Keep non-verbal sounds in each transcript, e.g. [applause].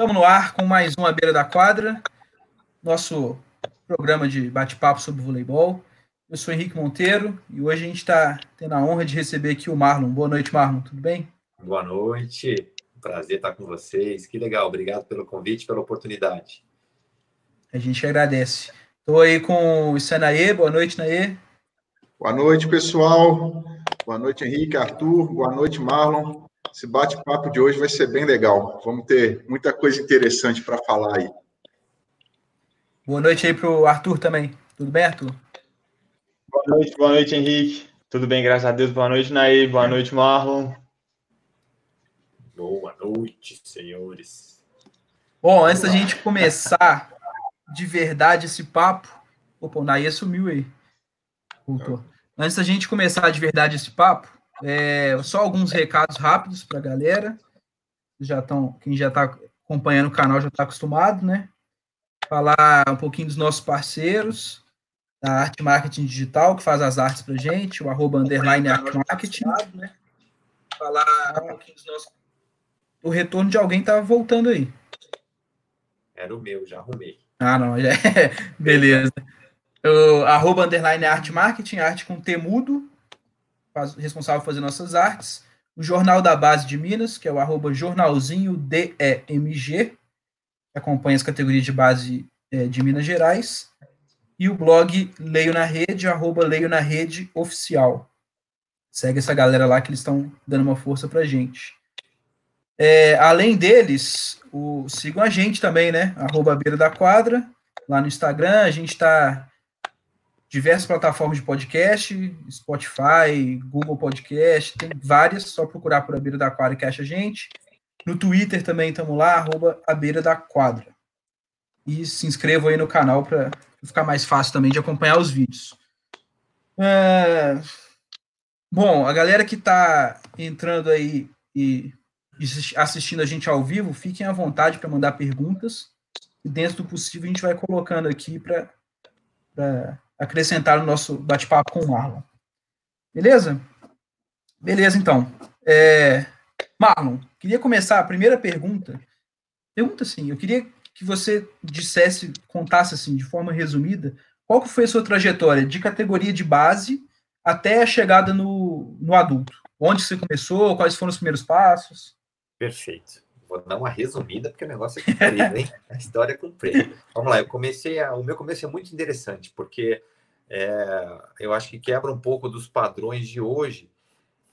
Estamos no ar com mais uma Beira da Quadra, nosso programa de bate-papo sobre voleibol. Eu sou Henrique Monteiro e hoje a gente está tendo a honra de receber aqui o Marlon. Boa noite, Marlon, tudo bem? Boa noite, prazer estar com vocês. Que legal, obrigado pelo convite, pela oportunidade. A gente agradece. Estou aí com o Senaê, boa noite, Naê. Boa noite, pessoal. Boa noite, Henrique, Arthur. Boa noite, Marlon. Esse bate-papo de hoje vai ser bem legal. Vamos ter muita coisa interessante para falar aí. Boa noite aí para o Arthur também. Tudo bem, Arthur? Boa noite, boa noite, Henrique. Tudo bem, graças a Deus. Boa noite, Naí. Boa noite, Marlon. Boa noite, senhores. Bom, antes da gente começar de verdade esse papo. Opa, o Naí sumiu aí. Voltou. Antes da gente começar de verdade esse papo, é, só alguns recados rápidos para a galera. Já estão, quem já está acompanhando o canal já está acostumado, né? Falar um pouquinho dos nossos parceiros, da Arte Marketing Digital, que faz as artes para gente, o arroba underline Arte Marketing. Né? Falar um pouquinho dos nossos. O retorno de alguém está voltando aí. Era o meu, já arrumei. Ah, não, já é. [laughs] Beleza. O, arroba underline Arte Marketing, arte com temudo, faz, responsável por fazer nossas artes, o Jornal da Base de Minas, que é o arroba jornalzinho DEMG, que acompanha as categorias de base é, de Minas Gerais, e o blog Leio na Rede, arroba Leio na Rede Oficial. Segue essa galera lá que eles estão dando uma força pra gente. É, além deles, o, sigam a gente também, né? Arroba Beira da Quadra, lá no Instagram. A gente está diversas plataformas de podcast, Spotify, Google Podcast, tem várias, só procurar por A Beira da Quadra que acha a gente. No Twitter também estamos lá, arroba A Beira da Quadra. E se inscrevam aí no canal para ficar mais fácil também de acompanhar os vídeos. É... Bom, a galera que está entrando aí e assistindo a gente ao vivo, fiquem à vontade para mandar perguntas. E dentro do possível a gente vai colocando aqui para acrescentar no nosso bate-papo com o Marlon. Beleza? Beleza, então. É, Marlon, queria começar a primeira pergunta. Pergunta assim, eu queria que você dissesse, contasse assim, de forma resumida, qual que foi a sua trajetória de categoria de base até a chegada no, no adulto? Onde você começou? Quais foram os primeiros passos? Perfeito. Vou dar uma resumida, porque o negócio é comprido, hein? A história é comprida. Vamos lá, eu comecei a... O meu começo é muito interessante, porque é, eu acho que quebra um pouco dos padrões de hoje.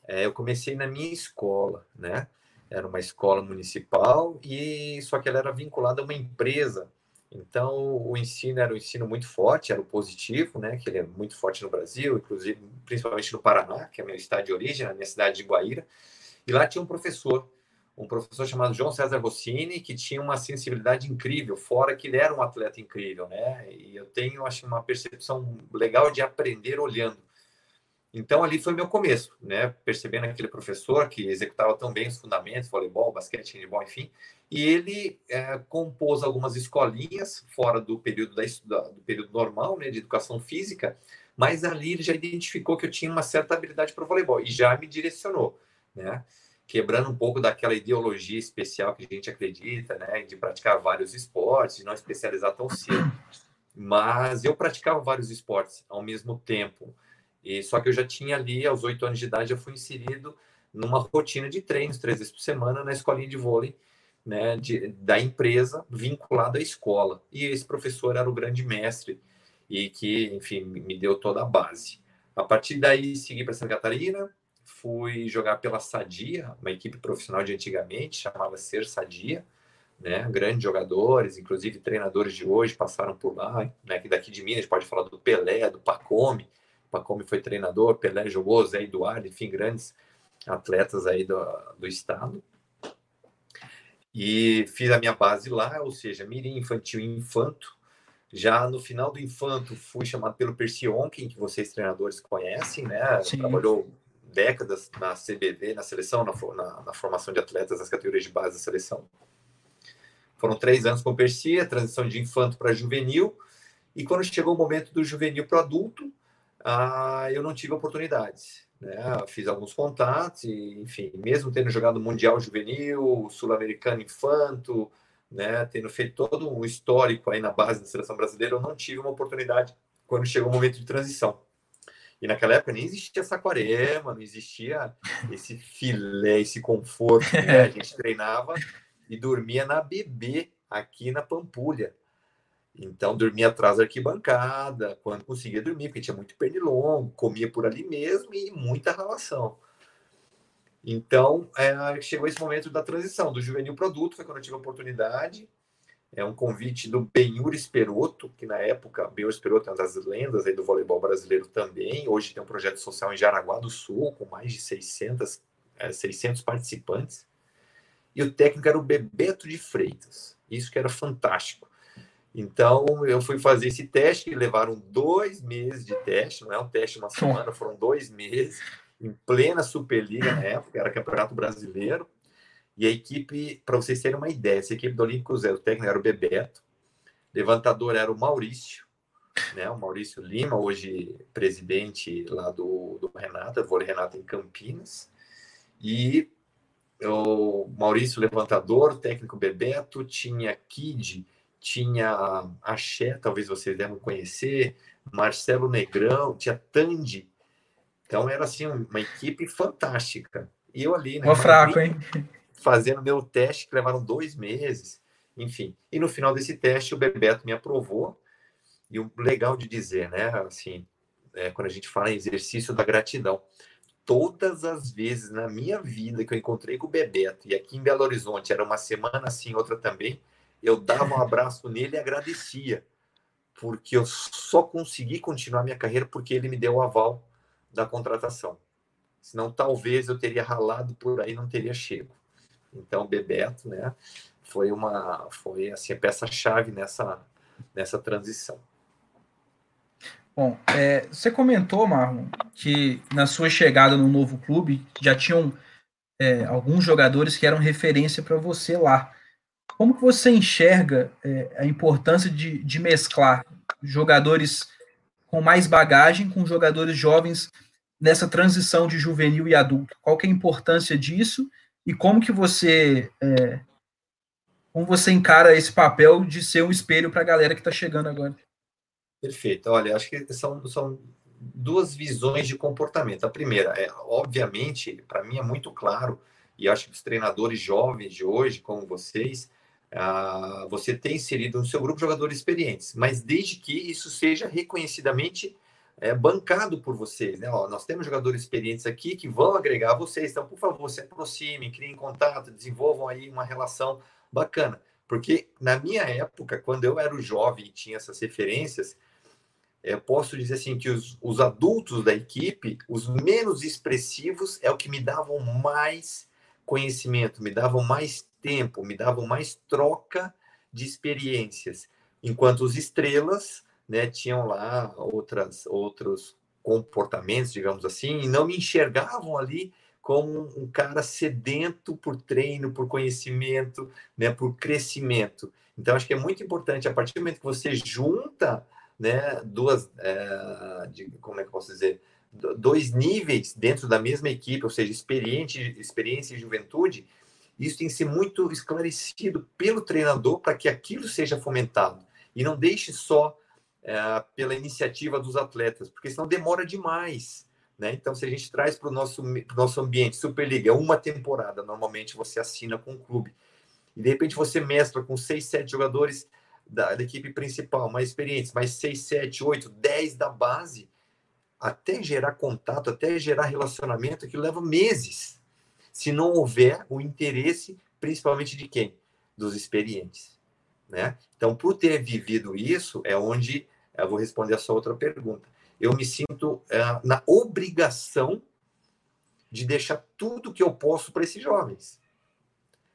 É, eu comecei na minha escola, né? Era uma escola municipal, e só que ela era vinculada a uma empresa. Então, o ensino era um ensino muito forte, era o positivo, né? Que ele é muito forte no Brasil, inclusive, principalmente no Paraná, que é meu estado de origem, na minha cidade de Guaíra. E lá tinha um professor um professor chamado João César Rossini, que tinha uma sensibilidade incrível, fora que ele era um atleta incrível, né? E eu tenho, acho, uma percepção legal de aprender olhando. Então, ali foi meu começo, né? Percebendo aquele professor que executava tão bem os fundamentos, voleibol, basquete, handebol, enfim. E ele é, compôs algumas escolinhas fora do período, da, do período normal, né? De educação física, mas ali ele já identificou que eu tinha uma certa habilidade para o voleibol e já me direcionou, né? Quebrando um pouco daquela ideologia especial que a gente acredita, né, de praticar vários esportes, de não especializar tão cedo. Mas eu praticava vários esportes ao mesmo tempo. E só que eu já tinha ali, aos oito anos de idade, eu fui inserido numa rotina de treinos, três vezes por semana, na escolinha de vôlei, né, de, da empresa, vinculada à escola. E esse professor era o grande mestre e que, enfim, me deu toda a base. A partir daí, segui para Santa Catarina, fui jogar pela Sadia, uma equipe profissional de antigamente, chamava Ser Sadia, né? Grandes jogadores, inclusive treinadores de hoje passaram por lá, né? Que daqui de Minas pode falar do Pelé, do Pacome. Pacome foi treinador, Pelé jogou, Zé Eduardo, enfim, grandes atletas aí do, do estado. E fiz a minha base lá, ou seja, mirim infantil e infanto. Já no final do infanto, fui chamado pelo Percy Onken, que vocês treinadores conhecem, né? Sim. Trabalhou décadas na CBV, na seleção, na, na, na, formação de atletas das categorias de base da seleção. Foram três anos com o Percy, a transição de infanto para juvenil, e quando chegou o momento do juvenil para adulto, ah, eu não tive oportunidades. Né? Fiz alguns contatos, e, enfim, mesmo tendo jogado Mundial Juvenil, Sul-Americano Infanto, né, tendo feito todo um histórico aí na base da seleção brasileira, eu não tive uma oportunidade quando chegou o momento de transição. E naquela época nem existia Saquarema, não existia esse filé, esse conforto. Né? A gente [laughs] treinava e dormia na BB, aqui na Pampulha. Então, dormia atrás da arquibancada, quando conseguia dormir, porque tinha muito pernilongo, comia por ali mesmo e muita relação. Então, é, chegou esse momento da transição do juvenil produto, foi quando eu tive a oportunidade. É um convite do Benhur Esperoto, que na época, Benhur Esperoto é uma das lendas aí do voleibol brasileiro também. Hoje tem um projeto social em Jaraguá do Sul, com mais de 600, é, 600 participantes. E o técnico era o Bebeto de Freitas. Isso que era fantástico. Então, eu fui fazer esse teste, que levaram dois meses de teste, não é um teste uma semana, foram dois meses, em plena Superliga na época, era Campeonato Brasileiro. E a equipe, para vocês terem uma ideia, essa equipe do Olímpico Zero, o técnico era o Bebeto, levantador era o Maurício, né? O Maurício Lima, hoje presidente lá do, do Renata, vôlei Renata em Campinas. E o Maurício levantador, técnico Bebeto, tinha Kid, tinha Axé, talvez vocês devem conhecer, Marcelo Negrão, tinha Tandy. Então era assim uma equipe fantástica. E eu ali, né? fraco, hein? Fazendo meu teste, que levaram dois meses, enfim. E no final desse teste, o Bebeto me aprovou. E o legal de dizer, né? Assim, é, quando a gente fala em exercício da gratidão, todas as vezes na minha vida que eu encontrei com o Bebeto, e aqui em Belo Horizonte, era uma semana assim, outra também, eu dava um abraço nele e agradecia, porque eu só consegui continuar minha carreira porque ele me deu o aval da contratação. Senão, talvez eu teria ralado por aí, não teria chego. Então, Bebeto, né, foi uma, foi assim a peça-chave nessa nessa transição. Bom, é, você comentou, Marlon, que na sua chegada no novo clube já tinham é, alguns jogadores que eram referência para você lá. Como que você enxerga é, a importância de, de mesclar jogadores com mais bagagem com jogadores jovens nessa transição de juvenil e adulto? Qual que é a importância disso e como que você é, como você encara esse papel de ser um espelho para a galera que está chegando agora? Perfeito. Olha, acho que são, são duas visões de comportamento. A primeira é, obviamente, para mim é muito claro, e acho que os treinadores jovens de hoje, como vocês, ah, você tem inserido no seu grupo jogadores experientes, mas desde que isso seja reconhecidamente é, bancado por vocês. Né? Ó, nós temos jogadores experientes aqui que vão agregar vocês, então, por favor, se aproximem, criem contato, desenvolvam aí uma relação bacana. Porque na minha época, quando eu era jovem e tinha essas referências, eu posso dizer assim que os, os adultos da equipe, os menos expressivos, é o que me davam mais conhecimento, me davam mais tempo, me davam mais troca de experiências, enquanto os estrelas, né, tinham lá outras outros comportamentos, digamos assim, e não me enxergavam ali como um cara sedento por treino, por conhecimento, né, por crescimento. Então acho que é muito importante a partir do momento que você junta, né, duas, é, de, como é que eu posso dizer, dois níveis dentro da mesma equipe, ou seja, experiente, experiência e juventude, isso tem que ser muito esclarecido pelo treinador para que aquilo seja fomentado e não deixe só é, pela iniciativa dos atletas, porque senão demora demais. Né? Então, se a gente traz para o nosso, nosso ambiente, Superliga, uma temporada, normalmente você assina com o clube, e de repente você mescla com seis, sete jogadores da, da equipe principal, mais experientes, mais seis, sete, oito, dez da base, até gerar contato, até gerar relacionamento, que leva meses se não houver o interesse, principalmente de quem? Dos experientes. Né? Então, por ter vivido isso, é onde eu vou responder a sua outra pergunta. Eu me sinto é, na obrigação de deixar tudo que eu posso para esses jovens.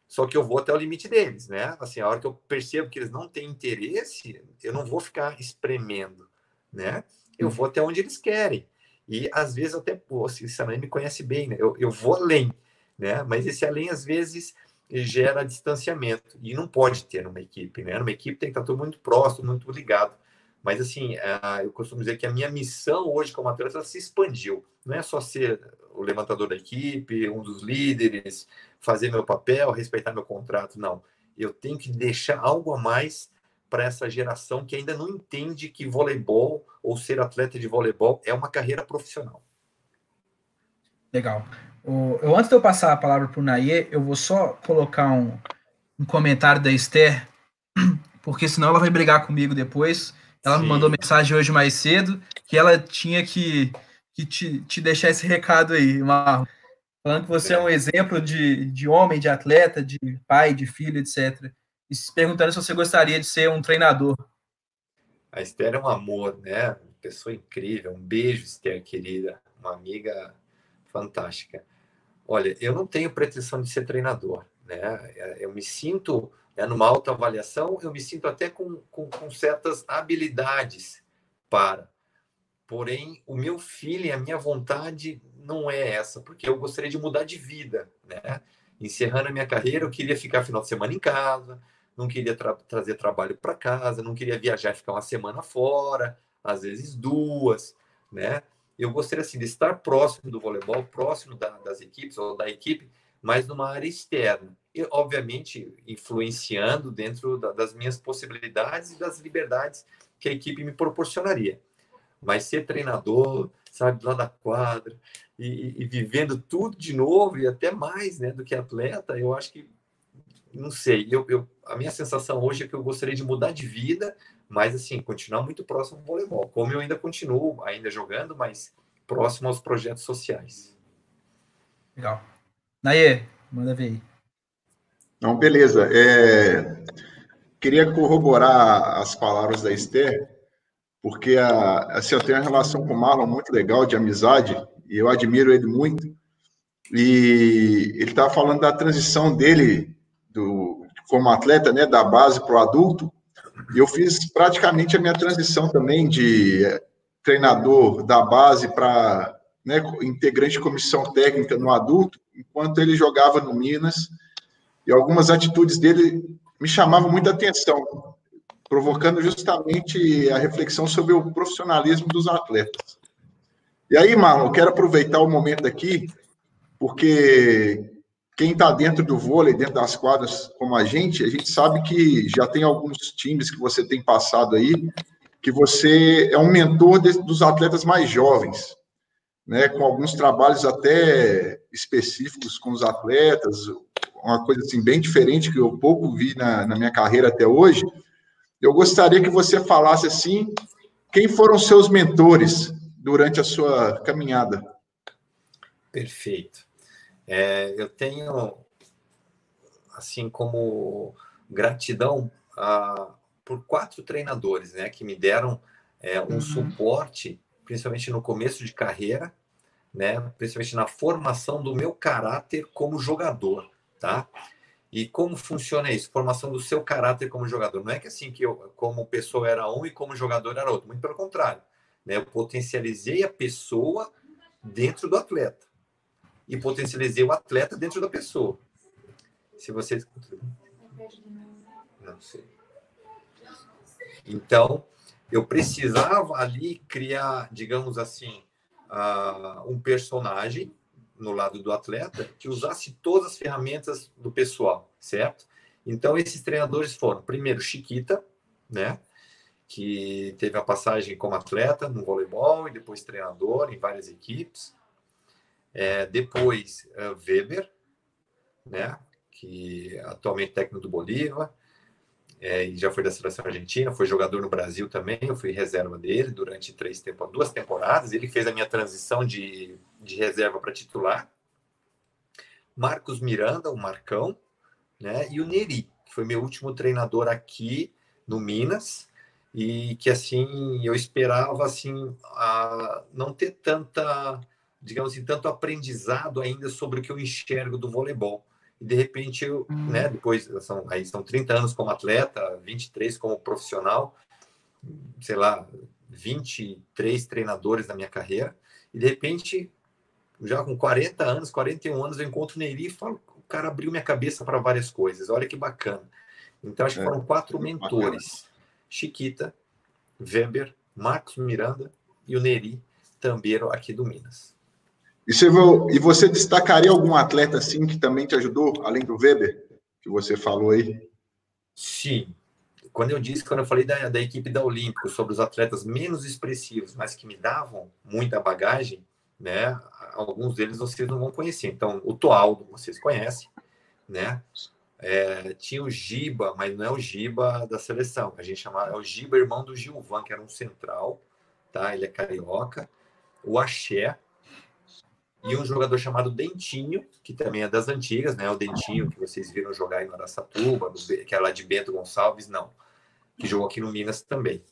Só que eu vou até o limite deles, né? Assim, a hora que eu percebo que eles não têm interesse, eu não vou ficar espremendo, né? Eu vou até onde eles querem. E às vezes até, pô, se a mãe me conhece bem, né? Eu, eu vou além né? Mas esse além às vezes gera distanciamento e não pode ter numa equipe, né? Numa equipe tem que estar todo muito próximo, muito ligado. Mas assim, eu costumo dizer que a minha missão hoje como atleta se expandiu. Não é só ser o levantador da equipe, um dos líderes, fazer meu papel, respeitar meu contrato, não. eu tenho que deixar algo a mais para essa geração que ainda não entende que voleibol ou ser atleta de voleibol é uma carreira profissional. Legal. O, eu, antes de eu passar a palavra para o Naye, eu vou só colocar um, um comentário da Esther, [clears throat] porque senão ela vai brigar comigo depois. Ela Sim. me mandou mensagem hoje mais cedo que ela tinha que, que te, te deixar esse recado aí, Marlon. Falando que você é. é um exemplo de, de homem, de atleta, de pai, de filho, etc. E se perguntando se você gostaria de ser um treinador. A Esther é um amor, né? Uma pessoa incrível. Um beijo, Esther, querida. Uma amiga fantástica. Olha, eu não tenho pretensão de ser treinador, né? Eu me sinto é, numa autoavaliação, eu me sinto até com, com, com certas habilidades para. Porém, o meu e a minha vontade não é essa, porque eu gostaria de mudar de vida, né? Encerrando a minha carreira, eu queria ficar final de semana em casa, não queria tra trazer trabalho para casa, não queria viajar e ficar uma semana fora, às vezes duas, né? Eu gostaria assim de estar próximo do voleibol, próximo da, das equipes ou da equipe, mas numa área externa. E, obviamente, influenciando dentro da, das minhas possibilidades e das liberdades que a equipe me proporcionaria. Mas ser treinador, sabe, lá da quadra, e, e, vivendo tudo de novo, e até mais né, do que atleta, eu acho que, não sei, eu, eu, a minha sensação hoje é que eu gostaria de mudar de vida, mas assim, continuar muito próximo ao voleibol, como eu ainda continuo, ainda jogando, mas próximo aos projetos sociais. Legal. Naê, manda ver aí. Não, beleza. É, queria corroborar as palavras da Esther, porque a, assim, eu tenho uma relação com o Marlon muito legal, de amizade, e eu admiro ele muito. E ele estava falando da transição dele do, como atleta, né, da base para o adulto. E eu fiz praticamente a minha transição também de treinador da base para né, integrante de comissão técnica no adulto, enquanto ele jogava no Minas, e algumas atitudes dele me chamavam muita atenção, provocando justamente a reflexão sobre o profissionalismo dos atletas. E aí, Marlon, eu quero aproveitar o momento aqui, porque quem está dentro do vôlei, dentro das quadras como a gente, a gente sabe que já tem alguns times que você tem passado aí, que você é um mentor de, dos atletas mais jovens né, com alguns trabalhos até específicos com os atletas, uma coisa assim bem diferente que eu pouco vi na, na minha carreira até hoje. Eu gostaria que você falasse assim, quem foram seus mentores durante a sua caminhada? Perfeito. É, eu tenho, assim, como gratidão a, por quatro treinadores, né, que me deram é, um uhum. suporte, principalmente no começo de carreira, né? Principalmente na formação do meu caráter como jogador, tá? E como funciona isso? Formação do seu caráter como jogador. Não é que assim que eu, como pessoa era um e como jogador era outro. Muito pelo contrário. Né? Eu potencializei a pessoa dentro do atleta. E potencializei o atleta dentro da pessoa. Se vocês. Não sei. Então, eu precisava ali criar, digamos assim, uh, um personagem no lado do atleta que usasse todas as ferramentas do pessoal, certo? Então, esses treinadores foram, primeiro, Chiquita, né? Que teve a passagem como atleta no voleibol e depois treinador em várias equipes. É, depois, uh, Weber, né? Que atualmente é técnico do Bolívar é, e já foi da seleção argentina, foi jogador no Brasil também, eu fui reserva dele durante três temporadas, duas temporadas, ele fez a minha transição de, de reserva para titular. Marcos Miranda, o Marcão, né, e o Neri, que foi meu último treinador aqui no Minas, e que assim eu esperava assim a não ter tanta digamos assim tanto aprendizado ainda sobre o que eu enxergo do voleibol e de repente eu, hum. né, depois são aí são 30 anos como atleta, 23 como profissional, sei lá, 23 treinadores na minha carreira, e de repente já com 40 anos, 41 anos eu encontro o Neiri e falo, o cara abriu minha cabeça para várias coisas. Olha que bacana. Então acho que é, foram quatro mentores: bacana. Chiquita, Weber, Marcos Miranda e o Neri Tambeiro aqui do Minas. E você, e você destacaria algum atleta assim que também te ajudou, além do Weber, que você falou aí? Sim. Quando eu disse, quando eu falei da, da equipe da Olímpico, sobre os atletas menos expressivos, mas que me davam muita bagagem, né? Alguns deles vocês não vão conhecer. Então, o Toaldo, vocês conhecem, né? É, tinha o Giba, mas não é o Giba da seleção. A gente chama é o Giba, irmão do Gilvan, que era um central, tá? Ele é carioca. O Axé, e um jogador chamado Dentinho, que também é das antigas, né? O Dentinho que vocês viram jogar em Araçatuba, que é lá de Bento Gonçalves, não, que jogou aqui no Minas também.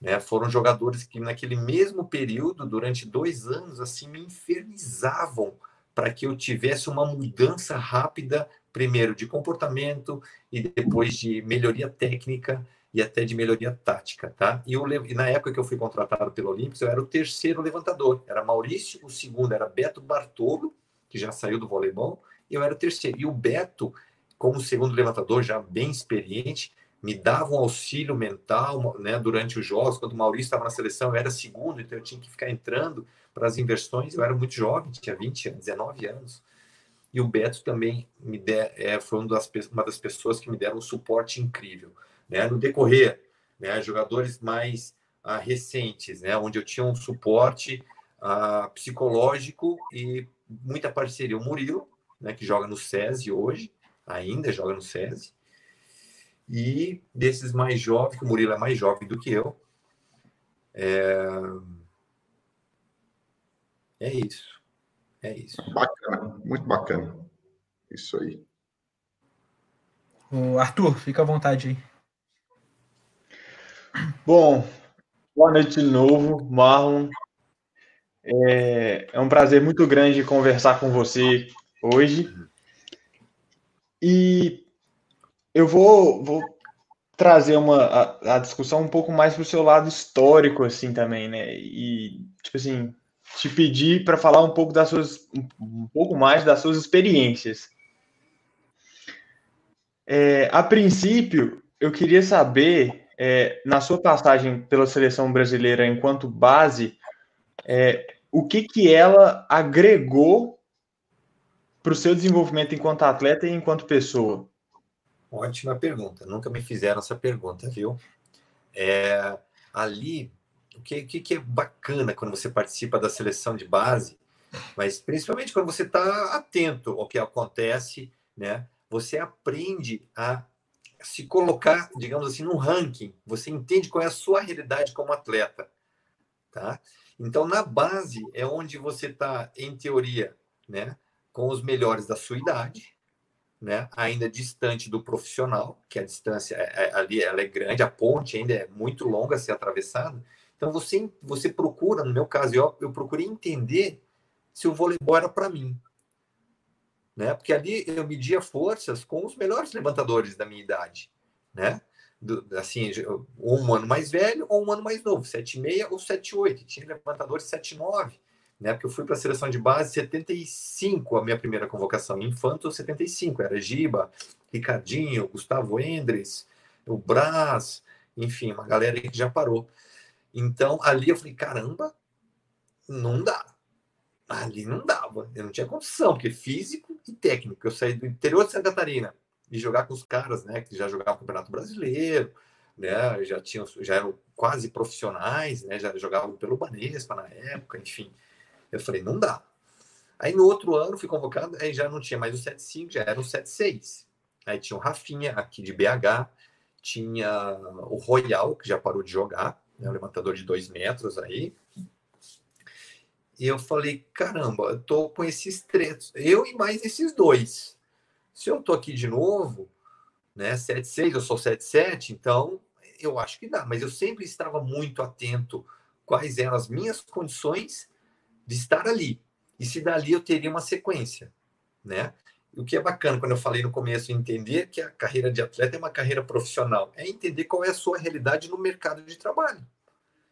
Né? Foram jogadores que naquele mesmo período, durante dois anos, assim, me infernizavam para que eu tivesse uma mudança rápida, primeiro de comportamento e depois de melhoria técnica e até de melhoria tática, tá? E, eu, e na época que eu fui contratado pelo Olímpicos, eu era o terceiro levantador. Era Maurício, o segundo era Beto Bartolo, que já saiu do voleibol, e eu era o terceiro. E o Beto, como segundo levantador, já bem experiente, me dava um auxílio mental né, durante os jogos. Quando o Maurício estava na seleção, eu era segundo, então eu tinha que ficar entrando para as inversões. Eu era muito jovem, tinha 20 anos, 19 anos. E o Beto também me der, é, foi uma das, uma das pessoas que me deram um suporte incrível né, no decorrer, né, jogadores mais uh, recentes, né, onde eu tinha um suporte uh, psicológico e muita parceria. O Murilo, né, que joga no SESI hoje, ainda joga no SESI, e desses mais jovens, que o Murilo é mais jovem do que eu, é, é isso. É isso. Bacana, muito bacana. Isso aí. O Arthur, fica à vontade aí. Bom, boa noite de novo, Marlon. É, é, um prazer muito grande conversar com você hoje. E eu vou, vou trazer uma, a, a discussão um pouco mais para o seu lado histórico, assim, também, né? E, tipo assim, te pedir para falar um pouco das suas, um pouco mais das suas experiências. É, a princípio, eu queria saber é, na sua passagem pela seleção brasileira enquanto base, é, o que, que ela agregou para o seu desenvolvimento enquanto atleta e enquanto pessoa? Ótima pergunta. Nunca me fizeram essa pergunta, viu? É, ali, o que, que, é bacana quando você participa da seleção de base, mas principalmente quando você está atento ao que acontece, né? Você aprende a se colocar, digamos assim, num ranking. Você entende qual é a sua realidade como atleta, tá? Então, na base é onde você está, em teoria, né, com os melhores da sua idade, né, ainda distante do profissional, que a distância é, é, ali ela é grande, a ponte ainda é muito longa a ser atravessada. Então, você, você procura, no meu caso, eu, eu procurei entender se o voleibol era para mim, né? Porque ali eu media forças com os melhores levantadores da minha idade, né? Do, assim, um ano mais velho ou um ano mais novo, 7,6 ou 7,8. Tinha levantadores 7,9, né? Porque eu fui para a seleção de base 75, a minha primeira convocação. Infanto 75, era Giba, Ricardinho, Gustavo Endres, o Brás, enfim, uma galera que já parou. Então, ali eu falei, caramba, não dá ali não dava, eu não tinha condição, porque físico e técnico. Eu saí do interior de Santa Catarina e jogar com os caras, né, que já jogavam Campeonato Brasileiro, né, já tinham, já eram quase profissionais, né, já jogavam pelo Banespa na época, enfim. Eu falei, não dá. Aí no outro ano fui convocado, aí já não tinha mais o 75, já era o 76. Aí tinha o Rafinha aqui de BH, tinha o Royal, que já parou de jogar, né, o levantador de dois metros aí, e eu falei, caramba, eu tô com esses três, eu e mais esses dois. Se eu tô aqui de novo, né, 7-6, eu sou 7-7, então eu acho que dá. Mas eu sempre estava muito atento quais eram as minhas condições de estar ali. E se dali eu teria uma sequência, né? O que é bacana quando eu falei no começo, entender que a carreira de atleta é uma carreira profissional, é entender qual é a sua realidade no mercado de trabalho.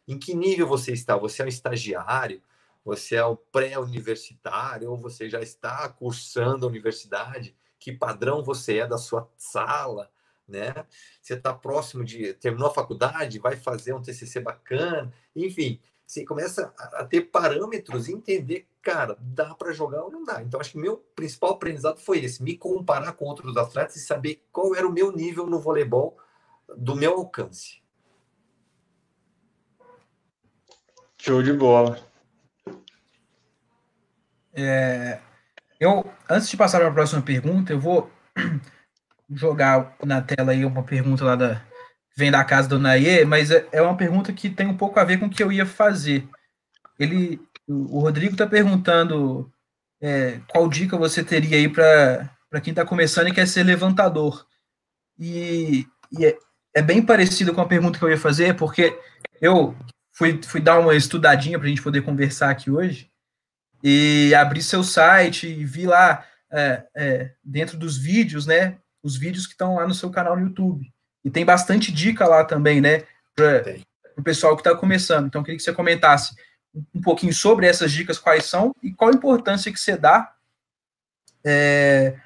Em que nível você está? Você é um estagiário? Você é o pré-universitário ou você já está cursando a universidade, que padrão você é da sua sala, né? Você está próximo de terminou a faculdade, vai fazer um TCC bacana, enfim, você começa a, ter parâmetros entender, cara, dá para jogar ou não dá. Então, acho que meu principal aprendizado foi esse: me comparar com outros atletas e saber qual era o meu nível no voleibol do meu alcance. Show de bola. É, eu, antes de passar para a próxima pergunta, eu vou [clears throat] jogar na tela aí uma pergunta lá da vem da casa do Naie, mas é, é uma pergunta que tem um pouco a ver com o que eu ia fazer. Ele, o Rodrigo está perguntando é, qual dica você teria aí para quem está começando e quer ser levantador. E, e é, é, bem parecido com a pergunta que eu ia fazer, porque eu fui, fui dar uma estudadinha para a gente poder conversar aqui hoje e abri seu site e vi lá é, é, dentro dos vídeos, né, os vídeos que estão lá no seu canal no YouTube. E tem bastante dica lá também, né, para o pessoal que está começando. Então, eu queria que você comentasse um pouquinho sobre essas dicas, quais são e qual a importância que você dá é,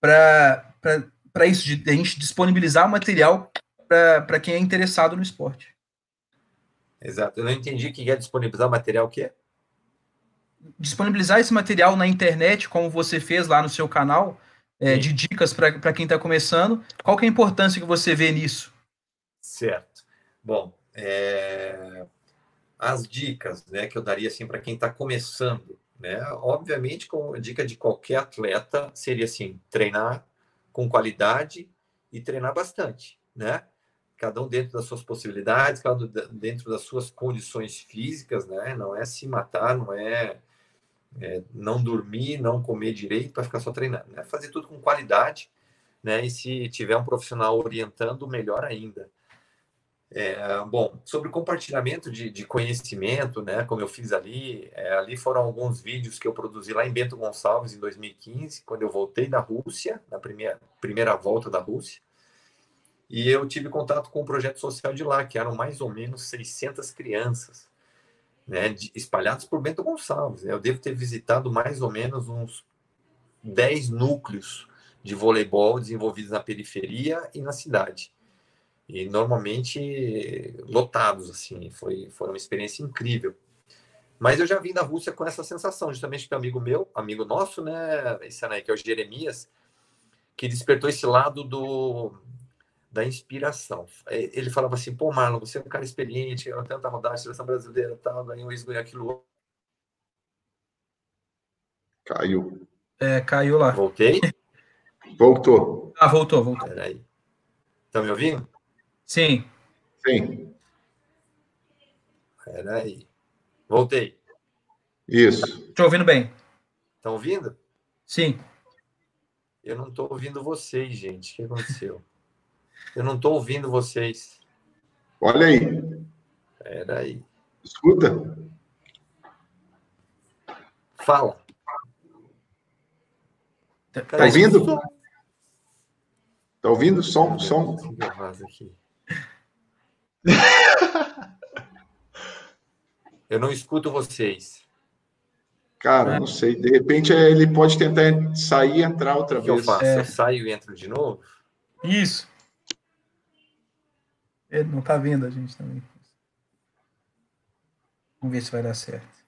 para isso, de a gente disponibilizar material para quem é interessado no esporte. Exato. Eu não entendi que é disponibilizar material, o que é? Disponibilizar esse material na internet, como você fez lá no seu canal, é, de dicas para quem está começando. Qual que é a importância que você vê nisso? Certo. Bom, é... as dicas né, que eu daria assim, para quem está começando, né? Obviamente, com a dica de qualquer atleta seria assim, treinar com qualidade e treinar bastante, né? cada um dentro das suas possibilidades, cada um dentro das suas condições físicas, né? Não é se matar, não é, é não dormir, não comer direito para ficar só treinando, né? Fazer tudo com qualidade, né? E se tiver um profissional orientando, melhor ainda. É, bom, sobre compartilhamento de, de, conhecimento, né? Como eu fiz ali, é, ali foram alguns vídeos que eu produzi lá em Bento Gonçalves em 2015, quando eu voltei da Rússia, na primeira, primeira volta da Rússia. E eu tive contato com o projeto social de lá, que eram mais ou menos 600 crianças, né, de, espalhadas por Bento Gonçalves. Eu devo ter visitado mais ou menos uns 10 núcleos de voleibol desenvolvidos na periferia e na cidade. E normalmente lotados, assim, foi, foi uma experiência incrível. Mas eu já vim da Rússia com essa sensação, justamente que um amigo meu, amigo nosso, né, esse aí, que é o Jeremias, que despertou esse lado do, da inspiração. É, ele falava assim, pô, Marlon, você é um cara experiente, tanta rodada, seleção brasileira, tal, ganhou isso, ganhou aquilo. Caiu. É, caiu lá. Voltei? Voltou. Ah, voltou, voltou. Peraí. Estão me ouvindo? Sim. Sim. Peraí. Voltei. Isso. Estou ouvindo bem. Estão ouvindo? Sim. Eu não estou ouvindo vocês, gente. O que aconteceu? Eu não estou ouvindo vocês. Olha aí. Espera aí. Escuta. Fala. Tá, tá ouvindo? Tá ouvindo? Som, som. [laughs] Eu não escuto vocês. Cara, não sei. De repente ele pode tentar sair e entrar outra o que vez. Eu faço? É. Eu saio e entro de novo? Isso. Ele não tá vendo a gente também. Vamos ver se vai dar certo.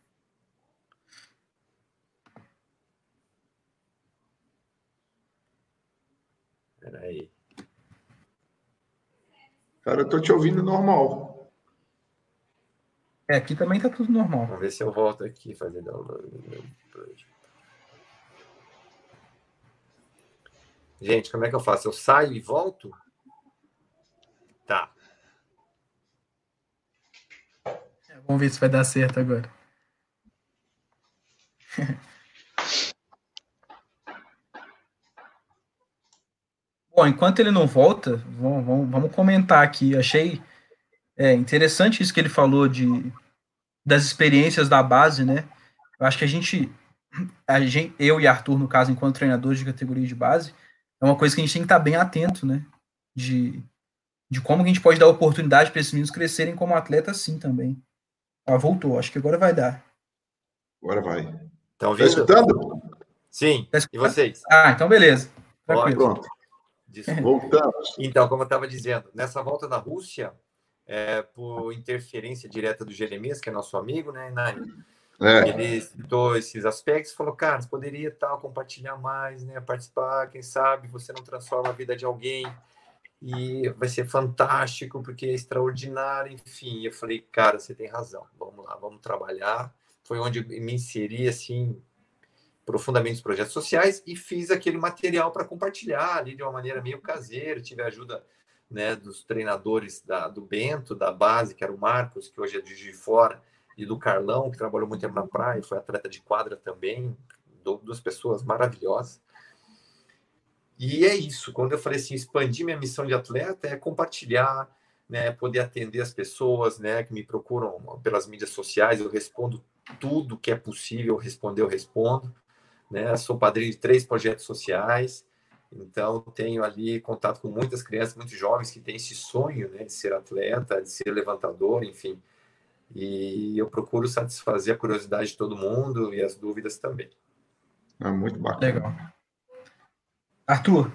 Peraí. Cara, eu tô te ouvindo normal. É, aqui também tá tudo normal. Vamos ver se eu volto aqui fazer download. Gente, como é que eu faço? Eu saio e volto? Tá. Vamos ver se vai dar certo agora. [laughs] Bom, enquanto ele não volta, vamos, vamos, vamos comentar aqui. Achei é, interessante isso que ele falou de, das experiências da base, né? Eu acho que a gente, a gente, eu e Arthur, no caso, enquanto treinadores de categoria de base, é uma coisa que a gente tem que estar bem atento, né? De, de como a gente pode dar oportunidade para esses meninos crescerem como atletas, sim, também. Ah, voltou. Acho que agora vai dar. Agora vai. Estão tá escutando? Sim. Tá escutando? E vocês? Ah, então beleza. Pronto. Voltamos. Então, como eu estava dizendo, nessa volta da Rússia, é, por interferência direta do Jeremias, que é nosso amigo, né, Nani? É. Ele citou esses aspectos, falou, cara, você poderia tal compartilhar mais, né, participar, quem sabe você não transforma a vida de alguém e vai ser fantástico porque é extraordinário, enfim. Eu falei, cara, você tem razão, vamos lá, vamos trabalhar. Foi onde me inseri assim profundamente nos projetos sociais e fiz aquele material para compartilhar ali de uma maneira meio caseira. Tive a ajuda né, dos treinadores da, do Bento, da base, que era o Marcos, que hoje é de Fora, e do Carlão, que trabalhou muito tempo na praia, foi atleta de quadra também, duas pessoas maravilhosas. E é isso, quando eu falei assim, expandir minha missão de atleta é compartilhar, né, poder atender as pessoas, né, que me procuram pelas mídias sociais, eu respondo tudo que é possível responder, eu respondo, né, sou padrinho de três projetos sociais, então tenho ali contato com muitas crianças, muitos jovens que têm esse sonho, né, de ser atleta, de ser levantador, enfim, e eu procuro satisfazer a curiosidade de todo mundo e as dúvidas também. É muito bacana. Legal. Arthur.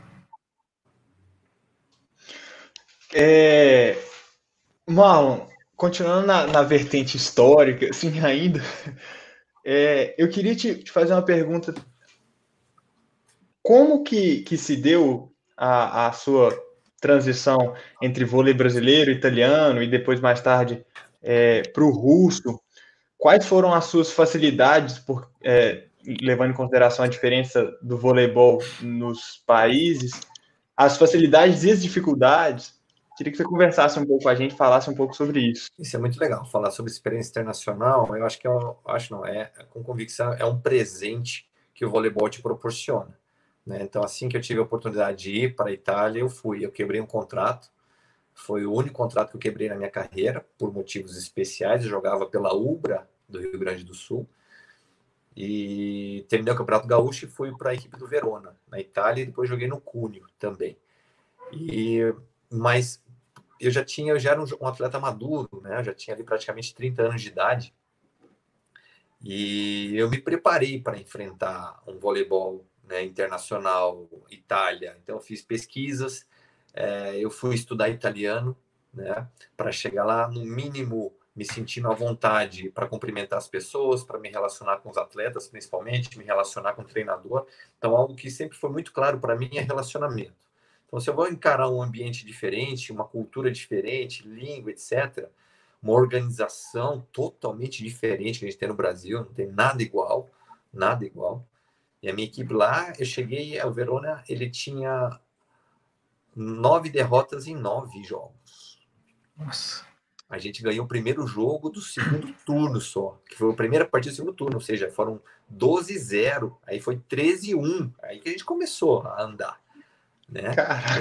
É... Marlon, continuando na, na, vertente histórica, assim, [laughs] ainda, é, eu queria te, te, fazer uma pergunta. Como que, que se deu a, a sua transição entre vôlei brasileiro, italiano e depois, mais tarde, é, para o russo, quais foram as suas facilidades, por, é, levando em consideração a diferença do voleibol nos países, as facilidades e as dificuldades? Queria que você conversasse um pouco com a gente, falasse um pouco sobre isso. Isso é muito legal, falar sobre experiência internacional. Eu acho que é, acho não é, com convicção, é um presente que o voleibol te proporciona. Né? Então, assim que eu tive a oportunidade de ir para a Itália, eu fui. Eu quebrei um contrato foi o único contrato que eu quebrei na minha carreira, por motivos especiais. Eu jogava pela Ubra do Rio Grande do Sul. E terminei o Campeonato Gaúcho e fui para a equipe do Verona, na Itália, e depois joguei no Cuneo também. E, mas eu já tinha, eu já era um, atleta maduro, né? Eu já tinha ali praticamente 30 anos de idade. E eu me preparei para enfrentar um voleibol né, internacional, Itália. Então, eu fiz pesquisas, é, eu fui estudar italiano, né, para chegar lá, no mínimo, me sentindo à vontade para cumprimentar as pessoas, para me relacionar com os atletas, principalmente, me relacionar com o treinador. Então, algo que sempre foi muito claro para mim é relacionamento. Então, se eu vou encarar um ambiente diferente, uma cultura diferente, língua, etc., uma organização totalmente diferente que a gente tem no Brasil, não tem nada igual, nada igual. E a minha equipe lá, eu cheguei, o Verona, ele tinha nove derrotas em nove jogos. Nossa. A gente ganhou o primeiro jogo do segundo turno só, que foi a primeira partida do segundo turno, ou seja, foram 12-0, aí foi 13-1, aí que a gente começou a andar. Né?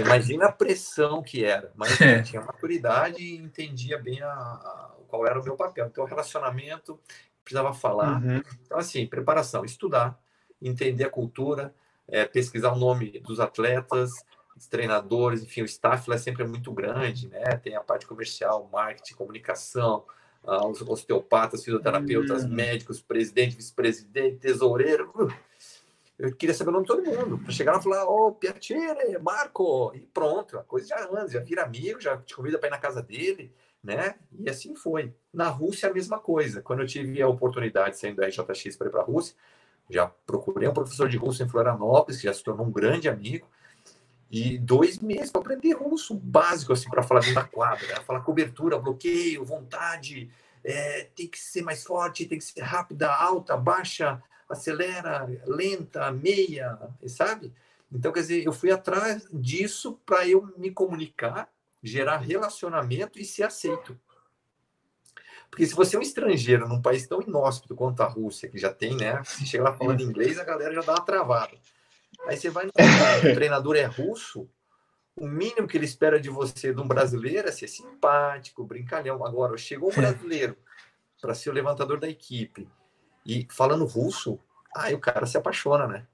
Imagina a pressão que era, mas é. tinha maturidade e entendia bem a, a, qual era o meu papel. Então, relacionamento, precisava falar. Uhum. Então, assim, preparação, estudar, entender a cultura, é, pesquisar o nome dos atletas, os treinadores, enfim, o staff lá sempre é muito grande, né? Tem a parte comercial, marketing, comunicação, uh, os osteopatas, fisioterapeutas, uhum. médicos, presidente, vice-presidente, tesoureiro. Eu queria saber o nome de todo mundo, para chegar lá e falar, ô, oh, Piacere, Marco, e pronto, a coisa já anda, já vira amigo, já te convida para ir na casa dele, né? E assim foi. Na Rússia, a mesma coisa. Quando eu tive a oportunidade, saindo da RJX para ir para a Rússia, já procurei um professor de russo em Florianópolis, que já se tornou um grande amigo, e dois meses para aprender russo básico, assim, para falar dentro da quadra. Né? Falar cobertura, bloqueio, vontade, é, tem que ser mais forte, tem que ser rápida, alta, baixa, acelera, lenta, meia, sabe? Então, quer dizer, eu fui atrás disso para eu me comunicar, gerar relacionamento e ser aceito. Porque se você é um estrangeiro num país tão inóspito quanto a Rússia, que já tem, né? Se chega lá falando inglês, a galera já dá uma travada. Aí você vai no o treinador é russo, o mínimo que ele espera de você, de um brasileiro, é ser simpático, brincalhão. Agora, chegou um brasileiro para ser o levantador da equipe e falando russo, aí o cara se apaixona, né?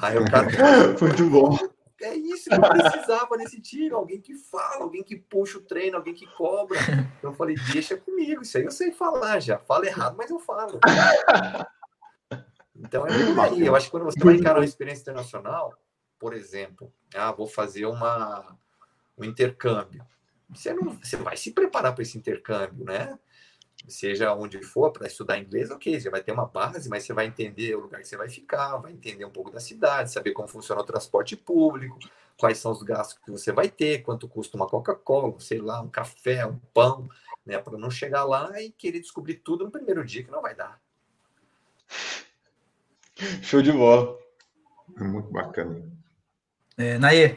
Aí o cara. [laughs] Muito bom. É isso que eu precisava nesse time. Alguém que fala, alguém que puxa o treino, alguém que cobra. Então eu falei, deixa comigo. Isso aí eu sei falar já. Fala errado, mas eu falo. Então é por aí. Eu acho que quando você vai encarar uma experiência internacional, por exemplo, ah, vou fazer uma, um intercâmbio. você não você vai se preparar para esse intercâmbio, né? Seja onde for para estudar inglês, ok, você vai ter uma base, mas você vai entender o lugar que você vai ficar, vai entender um pouco da cidade, saber como funciona o transporte público, quais são os gastos que você vai ter, quanto custa uma Coca-Cola, sei lá, um café, um pão, né? Para não chegar lá e querer descobrir tudo no primeiro dia, que não vai dar. Show de bola. É muito bacana. É, Naê.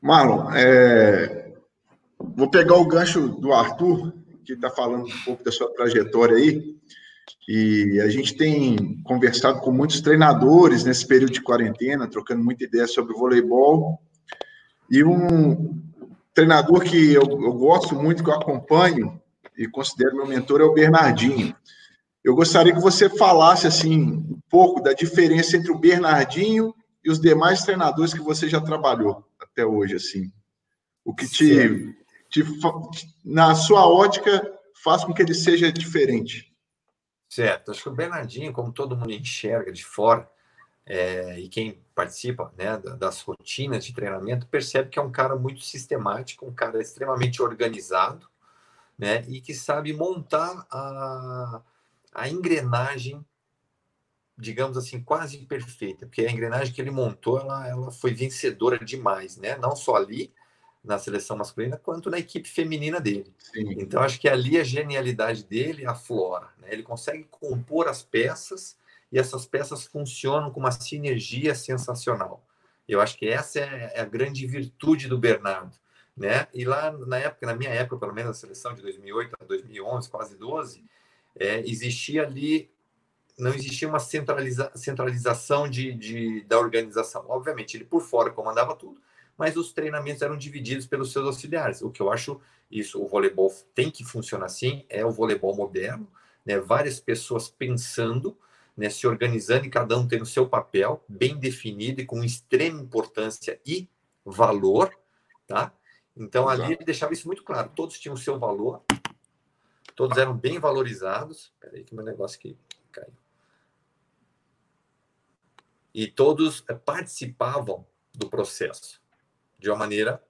Marlon, é, vou pegar o gancho do Arthur, que está falando um pouco da sua trajetória aí. E a gente tem conversado com muitos treinadores nesse período de quarentena, trocando muita ideia sobre voleibol. E um treinador que eu, eu gosto muito, que eu acompanho e considero meu mentor, é o Bernardinho. Eu gostaria que você falasse assim um pouco da diferença entre o Bernardinho e os demais treinadores que você já trabalhou até hoje, assim. O que te, te na sua ótica faz com que ele seja diferente. Certo. Acho que o Bernardinho, como todo mundo enxerga de fora, é, e quem participa né, das rotinas de treinamento percebe que é um cara muito sistemático, um cara extremamente organizado, né, e que sabe montar a, a engrenagem, digamos assim, quase perfeita, porque a engrenagem que ele montou, ela, ela foi vencedora demais, né, não só ali na seleção masculina, quanto na equipe feminina dele. Sim. Então, acho que ali a genialidade dele aflora, né, ele consegue compor as peças e essas peças funcionam com uma sinergia sensacional. Eu acho que essa é, é a grande virtude do Bernardo, né? E lá na época, na minha época, pelo menos na seleção de 2008 a 2011, quase 12, é, existia ali não existia uma centraliza, centralização de, de, da organização. Obviamente, ele por fora comandava tudo, mas os treinamentos eram divididos pelos seus auxiliares. O que eu acho isso, o voleibol tem que funcionar assim, é o voleibol moderno, né? várias pessoas pensando né, se organizando e cada um tendo seu papel bem definido e com extrema importância e valor, tá? Então Exato. ali ele deixava isso muito claro. Todos tinham o seu valor, todos eram bem valorizados. Peraí que meu negócio aqui caiu. E todos eh, participavam do processo de uma maneira,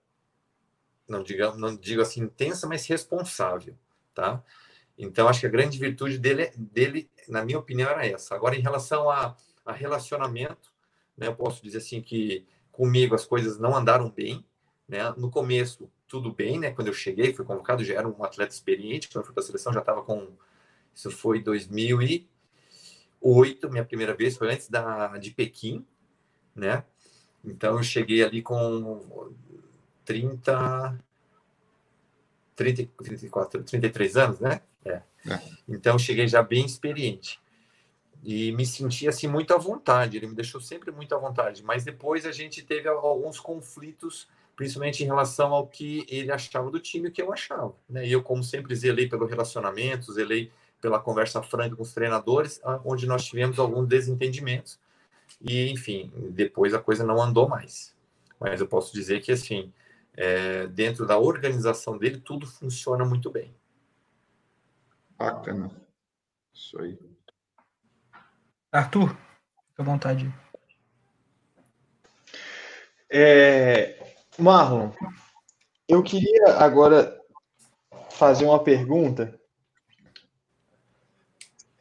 não digo, não digo assim intensa, mas responsável, tá? Então, acho que a grande virtude dele, dele na minha opinião, era essa. Agora, em relação a, a relacionamento, né, eu posso dizer assim que comigo as coisas não andaram bem. Né? No começo, tudo bem, né? Quando eu cheguei, fui convocado, já era um atleta experiente. Quando eu fui para a seleção, já estava com. Isso foi 2008, minha primeira vez, foi antes da, de Pequim, né? Então, eu cheguei ali com 30. 30, 34, 33 anos, né? É. é. Então, cheguei já bem experiente. E me senti assim muito à vontade, ele me deixou sempre muito à vontade. Mas depois a gente teve alguns conflitos, principalmente em relação ao que ele achava do time e o que eu achava. Né? E eu, como sempre, zelei pelo relacionamento, zelei pela conversa franca com os treinadores, onde nós tivemos alguns desentendimentos. E, enfim, depois a coisa não andou mais. Mas eu posso dizer que, assim, é, dentro da organização dele, tudo funciona muito bem. Bacana. Isso aí. Arthur, fica à vontade. É, Marlon, eu queria agora fazer uma pergunta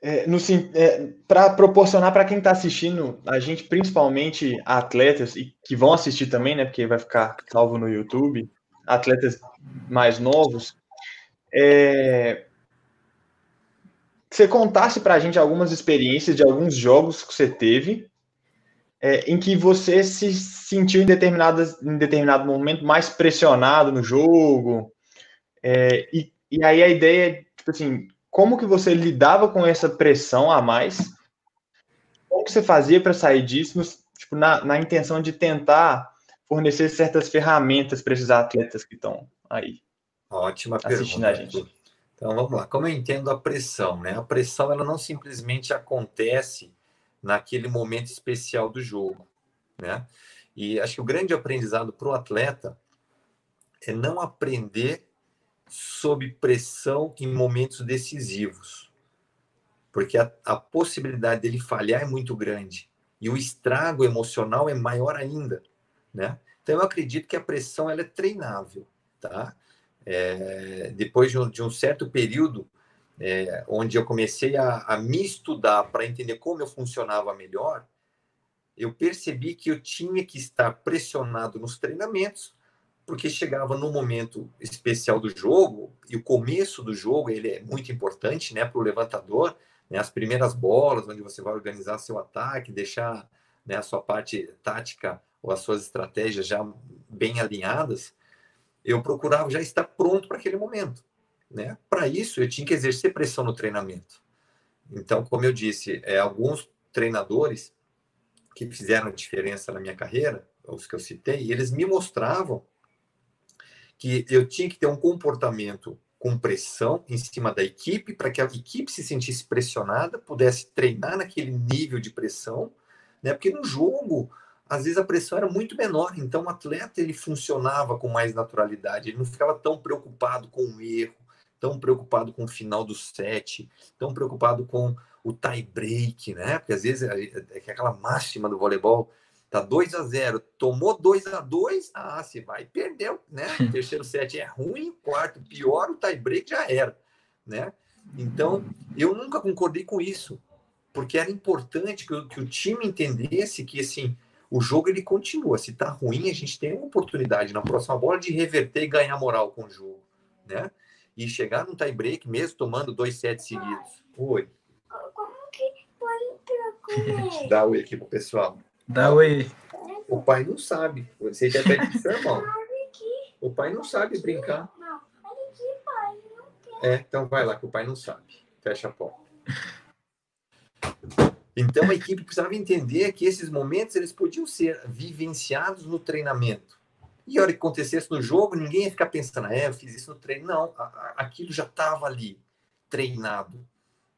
é, é, para proporcionar para quem está assistindo, a gente, principalmente atletas, e que vão assistir também, né? Porque vai ficar salvo no YouTube, atletas mais novos, é, você contasse para a gente algumas experiências de alguns jogos que você teve, é, em que você se sentiu em, determinadas, em determinado momento mais pressionado no jogo, é, e, e aí a ideia é, tipo assim, como que você lidava com essa pressão a mais? Como que você fazia para sair disso, tipo, na, na intenção de tentar fornecer certas ferramentas para esses atletas que estão aí? Ótima assistindo pergunta. a gente. Então vamos lá. Como eu entendo a pressão, né? A pressão ela não simplesmente acontece naquele momento especial do jogo, né? E acho que o grande aprendizado para o atleta é não aprender sob pressão em momentos decisivos, porque a, a possibilidade dele falhar é muito grande e o estrago emocional é maior ainda, né? Então eu acredito que a pressão ela é treinável, tá? É, depois de um, de um, certo período é, onde eu comecei a, a me estudar para entender como eu funcionava melhor, eu percebi que eu tinha que estar pressionado nos treinamentos, porque chegava no momento especial do jogo e o começo do jogo ele é muito importante, né, para o levantador, né, as primeiras bolas onde você vai organizar seu ataque, deixar né, a sua parte tática ou as suas estratégias já bem alinhadas, eu procurava já estar pronto para aquele momento. Né? Para isso, eu tinha que exercer pressão no treinamento. Então, como eu disse, é, alguns treinadores que fizeram diferença na minha carreira, os que eu citei, eles me mostravam que eu tinha que ter um comportamento com pressão em cima da equipe, para que a equipe se sentisse pressionada, pudesse treinar naquele nível de pressão, né? Porque no jogo às vezes a pressão era muito menor, então o atleta ele funcionava com mais naturalidade, ele não ficava tão preocupado com o erro, tão preocupado com o final do set, tão preocupado com o tie break, né? Porque às vezes é, é, é aquela máxima do voleibol, tá 2 a 0, tomou 2 a 2, ah, se vai, perdeu, né? O [laughs] terceiro set é ruim, o quarto pior, o tie break já era, né? Então, eu nunca concordei com isso, porque era importante que, que o time entendesse que assim, o jogo ele continua. Se tá ruim, a gente tem uma oportunidade na próxima bola de reverter e ganhar moral com o jogo, né? E chegar no tie break mesmo tomando dois sets seguidos. Oi. Como que foi [laughs] Dá oi aqui pro pessoal. Dá oi. O pai não sabe. Você já pro seu irmão. O pai não sabe brincar. É, então vai lá que o pai não sabe. Fecha a porta. Então a equipe precisava entender que esses momentos eles podiam ser vivenciados no treinamento. E a hora que acontecesse no jogo, ninguém ia ficar pensando, é, eu fiz isso no treino. Não, aquilo já estava ali, treinado.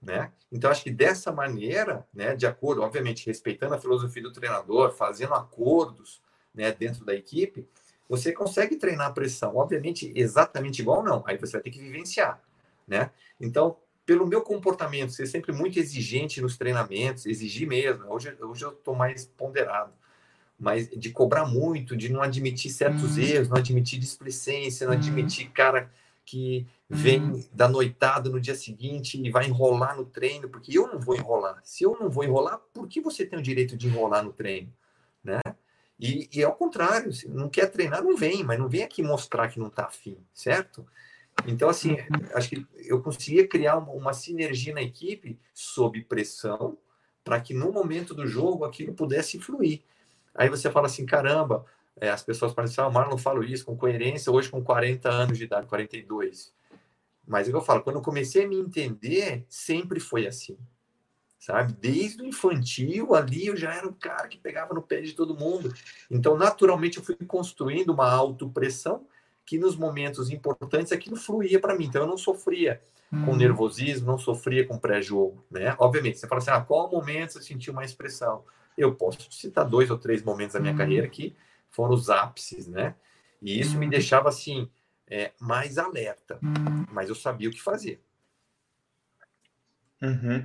Né? Então, acho que dessa maneira, né, de acordo, obviamente, respeitando a filosofia do treinador, fazendo acordos né, dentro da equipe, você consegue treinar a pressão. Obviamente, exatamente igual, não. Aí você vai ter que vivenciar. Né? Então, pelo meu comportamento, ser sempre muito exigente nos treinamentos, exigir mesmo. Hoje, hoje eu estou mais ponderado, mas de cobrar muito, de não admitir certos hum. erros, não admitir displicência, não hum. admitir cara que vem hum. da noitada no dia seguinte e vai enrolar no treino, porque eu não vou enrolar. Se eu não vou enrolar, por que você tem o direito de enrolar no treino, né? E, e ao contrário, se não quer treinar, não vem, mas não vem aqui mostrar que não está afim, certo? Então, assim, acho que eu conseguia criar uma, uma sinergia na equipe sob pressão para que no momento do jogo aquilo pudesse fluir. Aí você fala assim, caramba, é, as pessoas podem dizer, ah, o Marlon falo isso com coerência hoje com 40 anos de idade, 42. Mas é o que eu falo, quando eu comecei a me entender, sempre foi assim. Sabe? Desde o infantil ali eu já era um cara que pegava no pé de todo mundo. Então, naturalmente, eu fui construindo uma autopressão que nos momentos importantes aquilo fluía para mim. Então eu não sofria hum. com nervosismo, não sofria com pré-jogo, né? Obviamente, você fala assim, ah, qual momento você sentiu mais pressão? Eu posso citar dois ou três momentos da minha hum. carreira que foram os ápices, né? E isso hum. me deixava assim é, mais alerta, hum. mas eu sabia o que fazer. Uhum.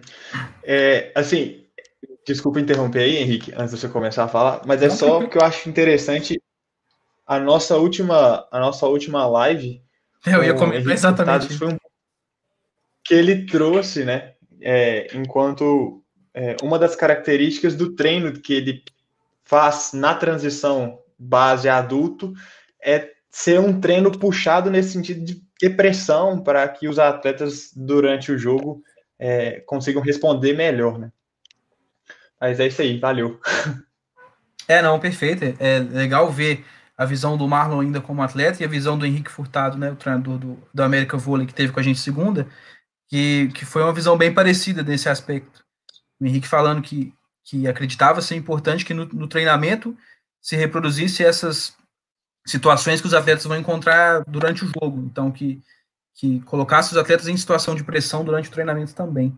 É, assim, desculpa interromper aí, Henrique, antes de você começar a falar, mas é só porque eu acho interessante a nossa última, a nossa última live. Eu ia comentar exatamente. Foi um que ele trouxe, né? É, enquanto é, uma das características do treino que ele faz na transição base adulto é ser um treino puxado nesse sentido de depressão para que os atletas durante o jogo é, consigam responder melhor, né? Mas é isso aí, valeu. É, não, perfeito. É legal ver a visão do Marlon ainda como atleta e a visão do Henrique Furtado, né, o treinador do, do América Vôlei que teve com a gente segunda, que, que foi uma visão bem parecida nesse aspecto. O Henrique falando que, que acreditava ser importante que no, no treinamento se reproduzisse essas situações que os atletas vão encontrar durante o jogo, então que, que colocasse os atletas em situação de pressão durante o treinamento também.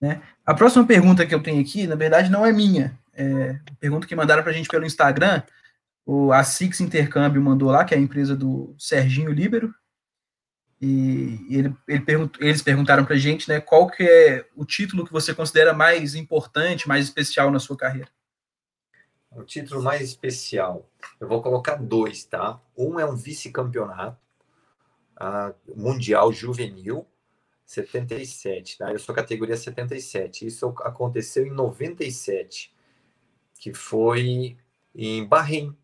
Né? A próxima pergunta que eu tenho aqui, na verdade, não é minha, é pergunta que mandaram para a gente pelo Instagram, o, a Six Intercâmbio mandou lá, que é a empresa do Serginho Líbero, e ele, ele eles perguntaram para a gente né, qual que é o título que você considera mais importante, mais especial na sua carreira. um título mais especial. Eu vou colocar dois, tá? Um é um vice-campeonato uh, mundial juvenil, 77, tá? Eu sou categoria 77. Isso aconteceu em 97, que foi em Bahrein.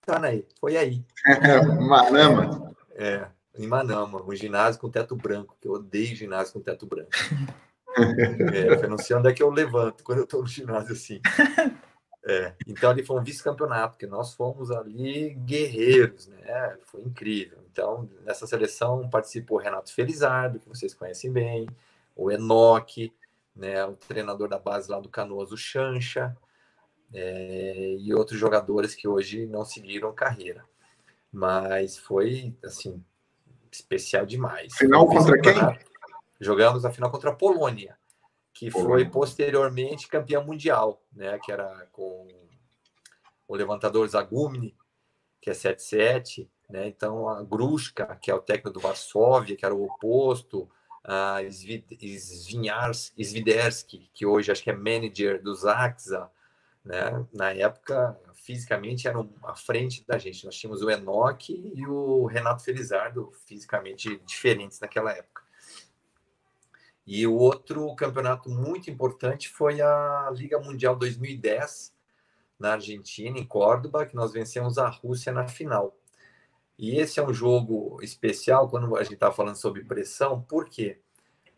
Tá, né? Foi aí. [laughs] Manama. É, em Manama, um ginásio com teto branco, que eu odeio ginásio com teto branco. [laughs] É, eu não sei onde é que eu levanto quando eu estou no ginásio assim. É, então ali foi um vice-campeonato, porque nós fomos ali guerreiros, né? Foi incrível. Então, nessa seleção participou o Renato Felizardo, que vocês conhecem bem, o Enoque, né? o treinador da base lá do Canoas, o Chancha, é, e outros jogadores que hoje não seguiram carreira. Mas foi, assim, especial demais. Final contra quem? Jogamos a final contra a Polônia que foi posteriormente campeão mundial, né? Que era com o levantador Zagumni, que é 7-7, né? Então a Grushka, que é o técnico do Varsóvia, que era o oposto, a Sviderski, que hoje acho que é manager do Zaxa, né? Na época, fisicamente eram à frente da gente. Nós tínhamos o Enoch e o Renato Felizardo, fisicamente diferentes naquela época. E o outro campeonato muito importante foi a Liga Mundial 2010, na Argentina, em Córdoba, que nós vencemos a Rússia na final. E esse é um jogo especial quando a gente está falando sobre pressão, por quê?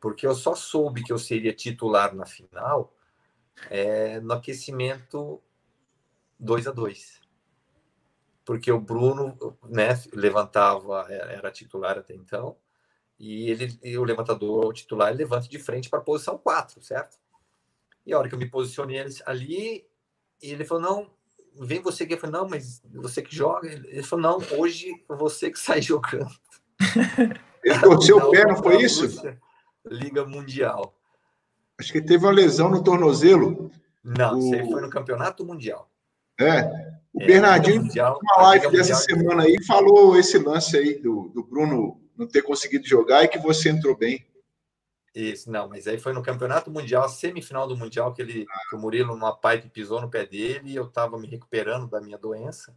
Porque eu só soube que eu seria titular na final é, no aquecimento 2 a 2 Porque o Bruno né, levantava, era titular até então, e ele e o levantador, o titular, levanta de frente para a posição 4, certo? E a hora que eu me posicionei ali, ele falou: não, vem você aqui. Eu falei: não, mas você que joga. Ele falou: não, hoje você que sai [laughs] jogando. Ele [laughs] torceu o pé, não foi isso? Liga Mundial. Acho que teve uma lesão no tornozelo. Não, o... isso aí foi no Campeonato Mundial. É. O é, Bernardinho, mundial, uma live dessa semana aí, falou esse lance aí do, do Bruno não ter conseguido jogar e que você entrou bem. Isso, não, mas aí foi no Campeonato Mundial, semifinal do Mundial, que, ele, que o Murilo, numa pipe, pisou no pé dele e eu estava me recuperando da minha doença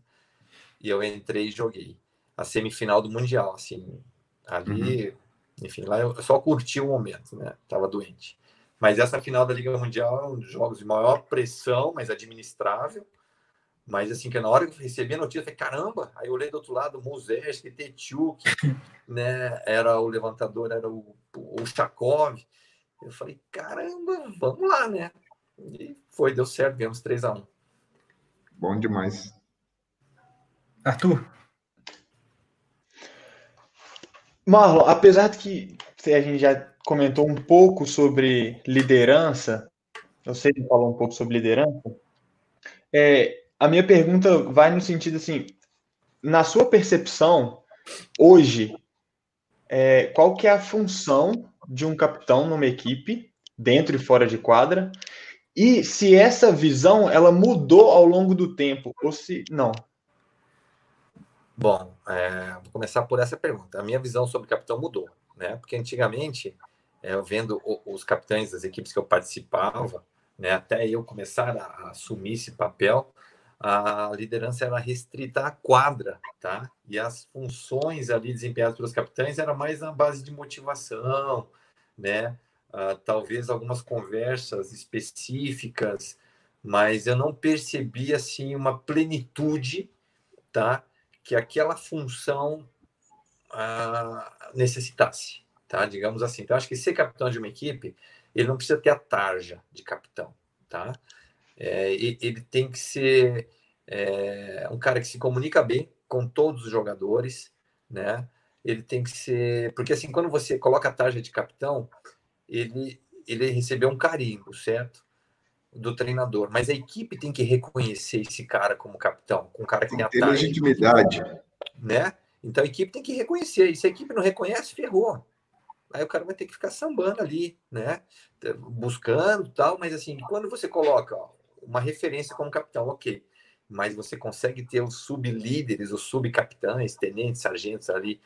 e eu entrei e joguei. A semifinal do Mundial, assim, ali, uhum. enfim, lá eu só curti o momento, né? Tava doente. Mas essa final da Liga Mundial é um dos jogos de maior pressão, mas administrável. Mas assim, que na hora que eu recebi a notícia, eu falei, caramba, aí eu olhei do outro lado, Muzeski, Tetiuk, [laughs] né? Era o levantador, era o, o Chakov. Eu falei, caramba, vamos lá, né? E foi, deu certo, ganhamos 3 a 1 Bom demais. Arthur. Marlon, apesar de que a gente já comentou um pouco sobre liderança, eu sei que falou um pouco sobre liderança, é, a minha pergunta vai no sentido assim, na sua percepção, hoje, é, qual que é a função de um capitão numa equipe, dentro e fora de quadra, e se essa visão ela mudou ao longo do tempo, ou se não? Bom, é, vou começar por essa pergunta. A minha visão sobre capitão mudou, né? Porque antigamente, eu vendo os capitães das equipes que eu participava, né, até eu começar a assumir esse papel, a liderança era restrita à quadra, tá? E as funções ali desempenhadas pelos capitães era mais na base de motivação, né? Uh, talvez algumas conversas específicas, mas eu não percebi assim uma plenitude, tá? Que aquela função uh, necessitasse, tá? Digamos assim. Então acho que ser capitão de uma equipe, ele não precisa ter a tarja de capitão, tá? É, ele tem que ser é, um cara que se comunica bem com todos os jogadores, né? Ele tem que ser. Porque assim, quando você coloca a tarja de capitão, ele, ele recebeu um carinho, certo? Do treinador. Mas a equipe tem que reconhecer esse cara como capitão, com um cara que tem, tem a tarja. legitimidade. Né? Então a equipe tem que reconhecer. E se a equipe não reconhece, ferrou. Aí o cara vai ter que ficar sambando ali, né? Buscando tal, mas assim, quando você coloca ó, uma referência como capitão, ok. Mas você consegue ter os sublíderes, os subcapitães, tenentes, sargentos ali,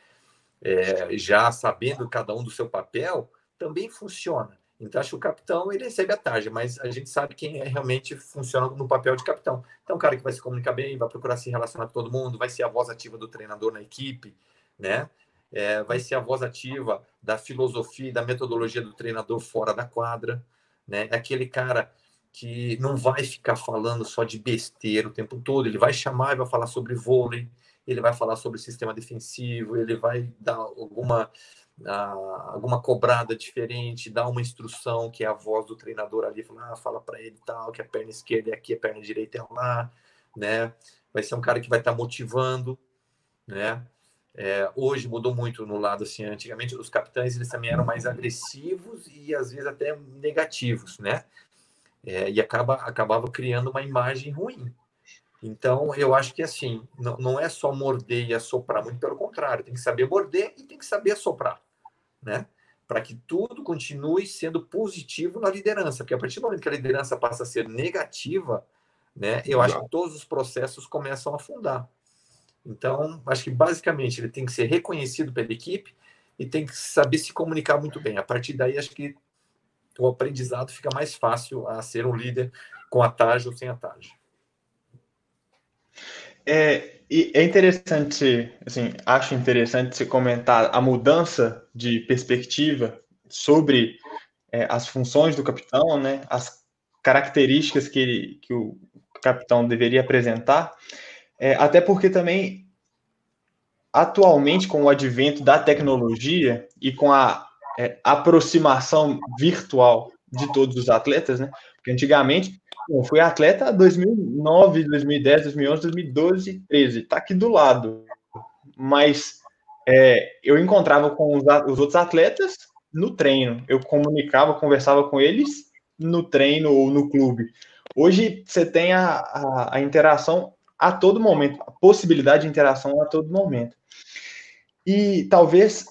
é, já sabendo cada um do seu papel, também funciona. Então, acho que o capitão ele recebe a tarja, mas a gente sabe quem é, realmente funciona no papel de capitão. Então, um cara que vai se comunicar bem, vai procurar se relacionar com todo mundo, vai ser a voz ativa do treinador na equipe, né? É, vai ser a voz ativa da filosofia e da metodologia do treinador fora da quadra, né? É aquele cara que não vai ficar falando só de besteira o tempo todo, ele vai chamar e vai falar sobre vôlei, ele vai falar sobre sistema defensivo, ele vai dar alguma alguma cobrada diferente, dar uma instrução que é a voz do treinador ali, falar, ah, fala para ele tal, que a perna esquerda é aqui, a perna direita é lá, né? Vai ser um cara que vai estar tá motivando, né? É, hoje mudou muito no lado assim, antigamente os capitães eles também eram mais agressivos e às vezes até negativos, né? É, e acaba acabava criando uma imagem ruim. Então, eu acho que assim, não, não é só morder e assoprar, muito pelo contrário, tem que saber morder e tem que saber assoprar né? Para que tudo continue sendo positivo na liderança, porque a partir do momento que a liderança passa a ser negativa, né, eu acho que todos os processos começam a afundar. Então, acho que basicamente ele tem que ser reconhecido pela equipe e tem que saber se comunicar muito bem. A partir daí, acho que o aprendizado fica mais fácil a ser um líder com a tarja ou sem a tarja. É, e é interessante, assim, acho interessante você comentar a mudança de perspectiva sobre é, as funções do capitão, né, as características que, ele, que o capitão deveria apresentar, é, até porque também, atualmente, com o advento da tecnologia e com a é, aproximação virtual de todos os atletas, né, porque antigamente eu fui atleta 2009, 2010, 2011, 2012, 2013. Tá aqui do lado. Mas é, eu encontrava com os, os, outros atletas no treino. Eu comunicava, conversava com eles no treino ou no clube. Hoje você tem a, a, a interação a todo momento, a possibilidade de interação a todo momento. E talvez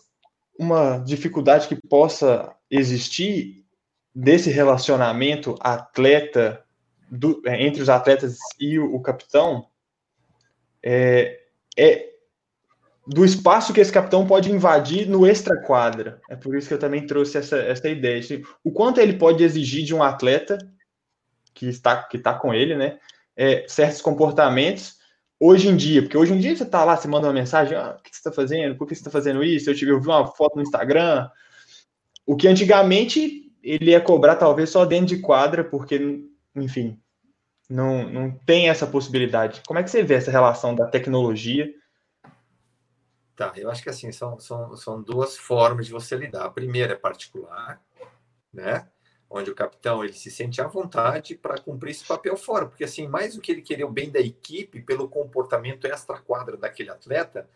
uma dificuldade que possa existir desse relacionamento atleta do, é, entre os atletas e o, o capitão é, é, do espaço que esse capitão pode invadir no extra-quadra. É por isso que eu também trouxe essa, essa ideia. Assim, o quanto ele pode exigir de um atleta que está, que está com ele, né? É, certos comportamentos hoje em dia, porque hoje em dia você está lá, você manda uma mensagem, ah, o que você está fazendo? Por que você está fazendo isso? Eu, tive, eu vi uma foto no Instagram. O que antigamente ele ia cobrar talvez só dentro de quadra, porque enfim, não, não tem essa possibilidade. Como é que você vê essa relação da tecnologia? Tá, eu acho que assim, são, são, são duas formas de você lidar. A primeira é particular, né? Onde o capitão ele se sente à vontade para cumprir esse papel fora, porque assim, mais do que ele querer o bem da equipe pelo comportamento extra-quadra daquele atleta,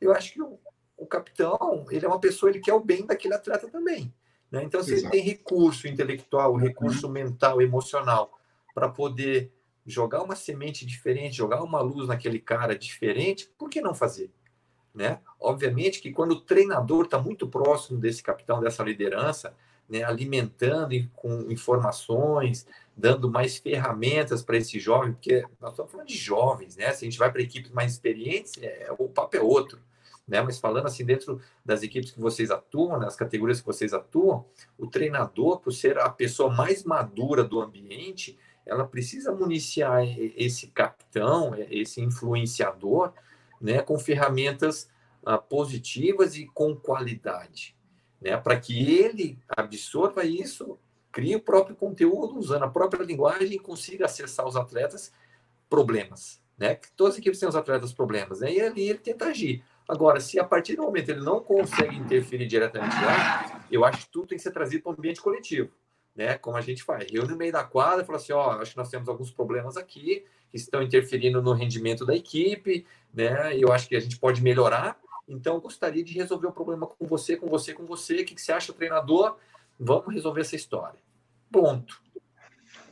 eu acho que o, o capitão, ele é uma pessoa, ele quer o bem daquele atleta também. Né? Então, se Exato. ele tem recurso intelectual, recurso uhum. mental, emocional para poder jogar uma semente diferente, jogar uma luz naquele cara diferente, por que não fazer? Né? Obviamente que quando o treinador está muito próximo desse capitão, dessa liderança, né, alimentando com informações, dando mais ferramentas para esse jovem, porque nós estamos falando de jovens, né? Se a gente vai para equipes mais experientes, é, o papo é outro. Né? Mas falando assim, dentro das equipes que vocês atuam, nas categorias que vocês atuam, o treinador, por ser a pessoa mais madura do ambiente, ela precisa municiar esse capitão, esse influenciador, né, com ferramentas uh, positivas e com qualidade, né, para que ele absorva isso, crie o próprio conteúdo, usando a própria linguagem e consiga acessar os atletas problemas, né? Todas as equipes têm os atletas problemas, né? E ali ele tenta agir. Agora, se a partir do momento ele não consegue interferir diretamente lá, eu acho que tudo tem que ser trazido para o ambiente coletivo né? Como a gente faz. Eu no meio da quadra falo assim, ó, acho que nós temos alguns problemas aqui que estão interferindo no rendimento da equipe, né? Eu acho que a gente pode melhorar. Então, eu gostaria de resolver o problema com você, com você, com você. O que, que você acha, treinador? Vamos resolver essa história. Ponto.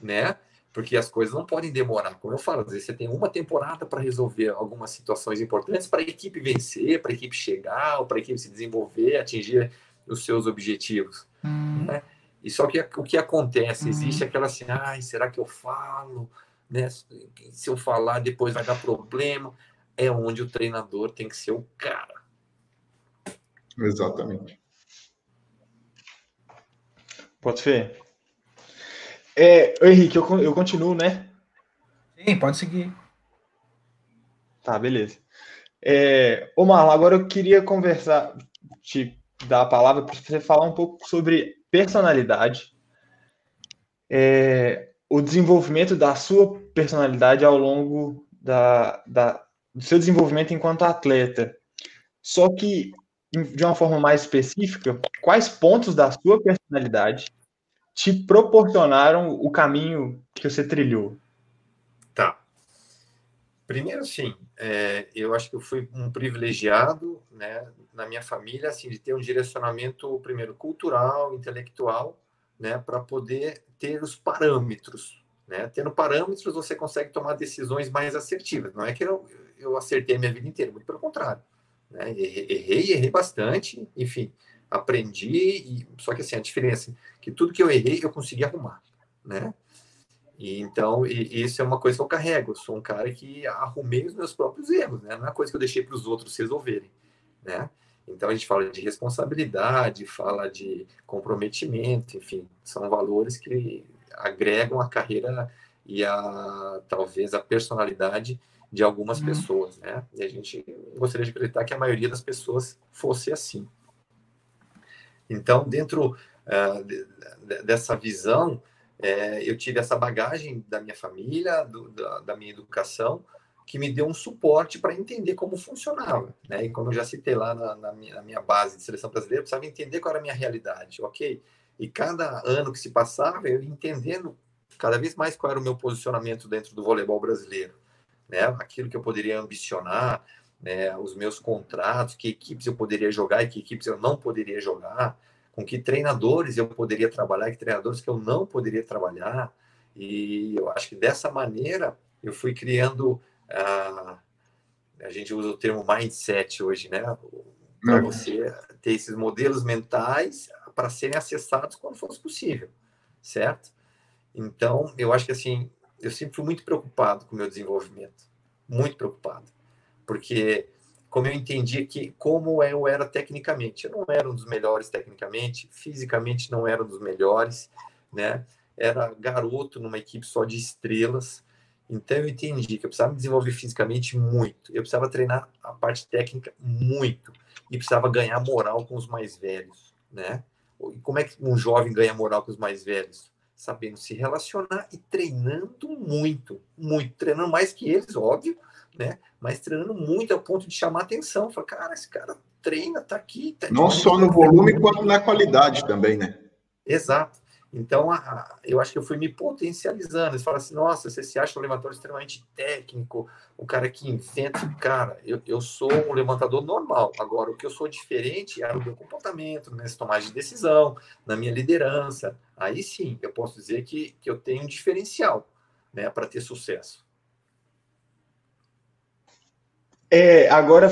Né? Porque as coisas não podem demorar. Como eu falo, às vezes você tem uma temporada para resolver algumas situações importantes para a equipe vencer, para a equipe chegar, para a equipe se desenvolver, atingir os seus objetivos. Hum. Né? E só que o que acontece? Uhum. Existe aquela assim, ai, será que eu falo? Né? Se eu falar, depois vai dar problema. É onde o treinador tem que ser o cara. Exatamente. Pode ser. É, Henrique, eu, eu continuo, né? Sim, pode seguir. Tá, beleza. É, ô Marlon, agora eu queria conversar, te dar a palavra para você falar um pouco sobre personalidade, é, o desenvolvimento da sua personalidade ao longo da, da, do seu desenvolvimento enquanto atleta. Só que, de uma forma mais específica, quais pontos da sua personalidade te proporcionaram o caminho que você trilhou? Tá. Primeiro, sim, é, eu acho que eu fui um privilegiado, né, na minha família, assim, de ter um direcionamento primeiro cultural, intelectual, né, para poder ter os parâmetros, né? Tendo parâmetros, você consegue tomar decisões mais assertivas. Não é que eu, eu acertei a minha vida inteira, muito pelo contrário. Né? Errei, errei bastante, enfim, aprendi, e, só que assim, a diferença é que tudo que eu errei, eu consegui arrumar, né? E, então, e, isso é uma coisa que eu carrego. Eu sou um cara que arrumei os meus próprios erros, né? Não é coisa que eu deixei para os outros resolverem, né? Então, a gente fala de responsabilidade, fala de comprometimento, enfim, são valores que agregam a carreira e a talvez a personalidade de algumas uhum. pessoas, né? E a gente gostaria de acreditar que a maioria das pessoas fosse assim. Então, dentro uh, de, de, dessa visão, é, eu tive essa bagagem da minha família, do, da, da, minha educação, que me deu um suporte para entender como funcionava. Né? E como eu já citei lá na, na, minha, na, minha, base de seleção brasileira, eu precisava entender qual era a minha realidade, ok? E cada ano que se passava, eu entendendo cada vez mais qual era o meu posicionamento dentro do voleibol brasileiro. Né? Aquilo que eu poderia ambicionar, né? os meus contratos, que equipes eu poderia jogar e que equipes eu não poderia jogar, com que treinadores eu poderia trabalhar e que treinadores que eu não poderia trabalhar. E eu acho que dessa maneira eu fui criando. Uh, a gente usa o termo mindset hoje, né? Para uhum. você ter esses modelos mentais para serem acessados quando fosse possível, certo? Então, eu acho que assim, eu sempre fui muito preocupado com o meu desenvolvimento, muito preocupado, porque como eu entendia que como eu era tecnicamente. Eu não era um dos melhores tecnicamente, fisicamente não era um dos melhores, né? Era garoto numa equipe só de estrelas. Então eu entendi que eu precisava me desenvolver fisicamente muito. Eu precisava treinar a parte técnica muito e precisava ganhar moral com os mais velhos, né? E como é que um jovem ganha moral com os mais velhos? Sabendo se relacionar e treinando muito, muito, treinando mais que eles, óbvio, né? Mas treinando muito ao ponto de chamar atenção. Fala, cara, esse cara treina, tá aqui. Tá Não só no volume, quanto na qualidade também, né? Exato. Então, a, a, eu acho que eu fui me potencializando. Eles falam assim, nossa, você se acha um levantador extremamente técnico, o cara que inventa. Cara, eu, eu sou um levantador normal. Agora, o que eu sou diferente é no meu comportamento, na minha tomada de decisão, na minha liderança. Aí sim, eu posso dizer que, que eu tenho um diferencial né, para ter sucesso. É, agora,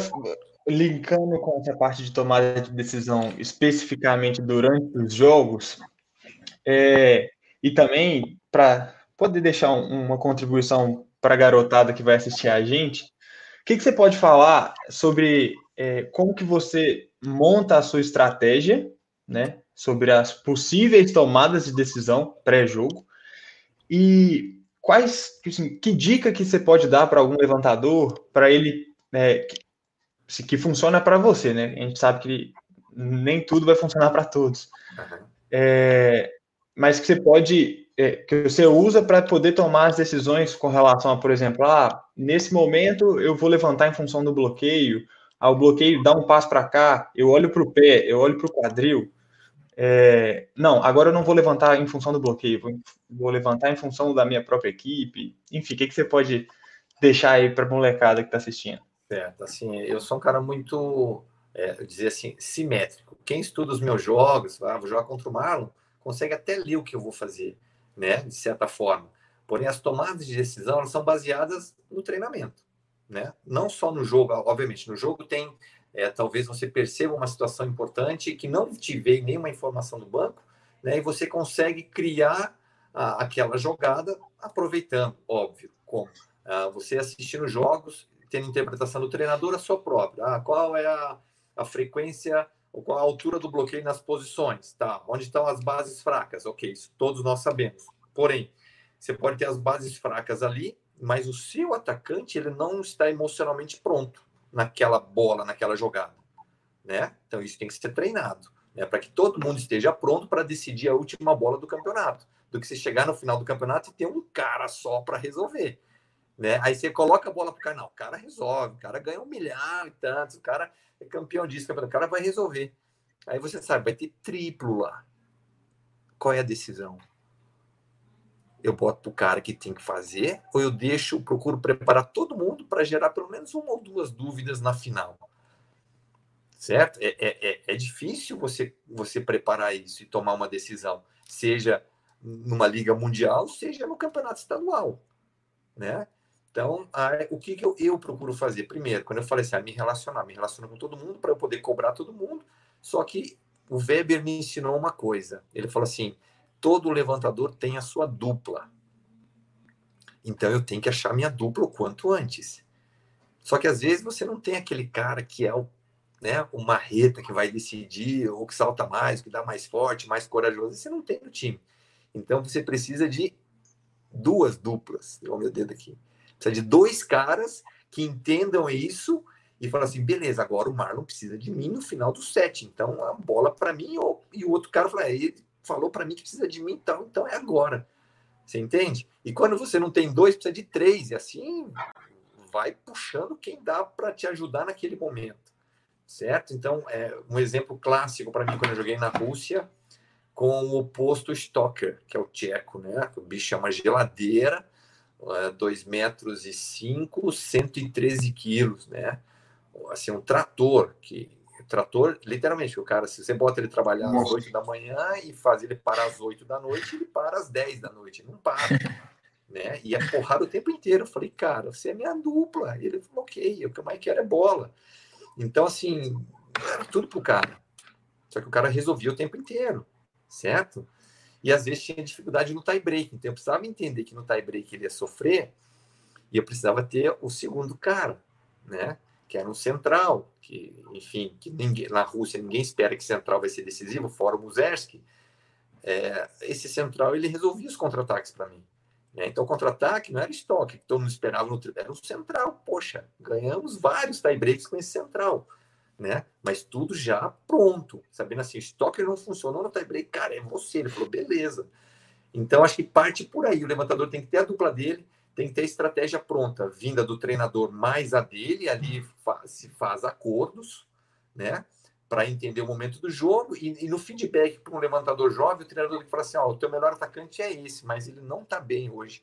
linkando com essa parte de tomada de decisão especificamente durante os jogos, é, e também para poder deixar uma contribuição para a garotada que vai assistir a gente, o que, que você pode falar sobre é, como que você monta a sua estratégia, né, sobre as possíveis tomadas de decisão pré-jogo e quais, assim, que dica que você pode dar para algum levantador para ele é, que, que funciona para você, né? A gente sabe que nem tudo vai funcionar para todos. É, mas que você pode, é, que você usa para poder tomar as decisões com relação a, por exemplo, ah, nesse momento eu vou levantar em função do bloqueio, ah, o bloqueio dá um passo para cá, eu olho para o pé, eu olho para o quadril. É, não, agora eu não vou levantar em função do bloqueio, vou, vou levantar em função da minha própria equipe. Enfim, o que, que você pode deixar aí para a molecada que está assistindo? Certo, assim, eu sou um cara muito, é, dizer assim, simétrico. Quem estuda os meus jogos, ah, vou jogar contra o Marlon, consegue até ler o que eu vou fazer, né, de certa forma. Porém, as tomadas de decisão elas são baseadas no treinamento, né? Não só no jogo, obviamente. No jogo tem, é, talvez você perceba uma situação importante que não te veio nenhuma informação do banco, né? E você consegue criar a, aquela jogada aproveitando, óbvio, como ah, você assistindo jogos tendo interpretação do treinador a sua própria. Ah, qual é a, a frequência qual a altura do bloqueio nas posições, tá? Onde estão as bases fracas? Ok, isso todos nós sabemos. Porém, você pode ter as bases fracas ali, mas o seu atacante ele não está emocionalmente pronto naquela bola, naquela jogada, né? Então isso tem que ser treinado, né? Para que todo mundo esteja pronto para decidir a última bola do campeonato, do que você chegar no final do campeonato e ter um cara só para resolver, né? Aí você coloca a bola pro cara, não, o cara resolve, o cara ganha um milhar e tantos, o cara é campeão disso, o cara vai resolver. Aí você sabe, vai ter triplo lá. Qual é a decisão? eu boto para o cara que tem que fazer, ou eu deixo, procuro preparar todo mundo para gerar pelo menos uma ou duas dúvidas na final. Certo? É, é, é, é difícil você, você preparar isso e tomar uma decisão, seja numa liga mundial, seja no campeonato estadual. Né? Então, o que, que eu, eu, procuro fazer? Primeiro, quando eu falei assim, ah, me relacionar, me relacionar com todo mundo para eu poder cobrar todo mundo. Só que o Weber me ensinou uma coisa. Ele falou assim: todo levantador tem a sua dupla. Então eu tenho que achar minha dupla o quanto antes. Só que às vezes você não tem aquele cara que é o, né, o marreta que vai decidir, ou que salta mais, que dá mais forte, mais corajoso. Você não tem no time. Então você precisa de duas duplas. Olha o meu dedo aqui. Precisa de dois caras que entendam isso e falam assim: beleza, agora o Marlon precisa de mim no final do set. Então a bola para mim, ou, e o outro cara fala: é, ele falou para mim que precisa de mim, então, então é agora. Você entende? E quando você não tem dois, precisa de três, e assim vai puxando quem dá para te ajudar naquele momento, certo? Então, é um exemplo clássico para mim quando eu joguei na Rússia com o oposto Stoker, que é o tcheco, né? O bicho é uma geladeira, 2 é, metros e 5, 113 quilos, né? Assim, um trator que trator, literalmente, o cara, se você bota ele trabalhar Nossa. às 8 da manhã e faz ele parar às 8 da noite, ele para às 10 da noite, não para. [laughs] né? E é porrada o tempo inteiro. Eu falei, cara, você é minha dupla. E ele falou, ok, o que eu mais quero é bola. Então, assim, era tudo pro cara. Só que o cara resolvia o tempo inteiro, certo? E às vezes tinha dificuldade no tie break. Então eu precisava entender que no tie break ele ia sofrer e eu precisava ter o segundo cara, né? que era um central, que, enfim, que ninguém, na Rússia ninguém espera que central vai ser decisivo, fora o Muzersky. É, esse central ele resolvia os contra-ataques para mim. Né? Então, contra-ataque não era estoque, que todo mundo esperava no era um central. Poxa, ganhamos vários tie-breaks com esse central. Né? Mas tudo já pronto, sabendo assim, estoque não funcionou no tie-break, cara, é você. Ele falou, beleza. Então, acho que parte por aí. O levantador tem que ter a dupla dele, tem que ter estratégia pronta, vinda do treinador mais a dele, ali se faz acordos, né? Para entender o momento do jogo e, e no feedback para um levantador jovem, o treinador fala assim: Ó, oh, o teu melhor atacante é esse, mas ele não está bem hoje.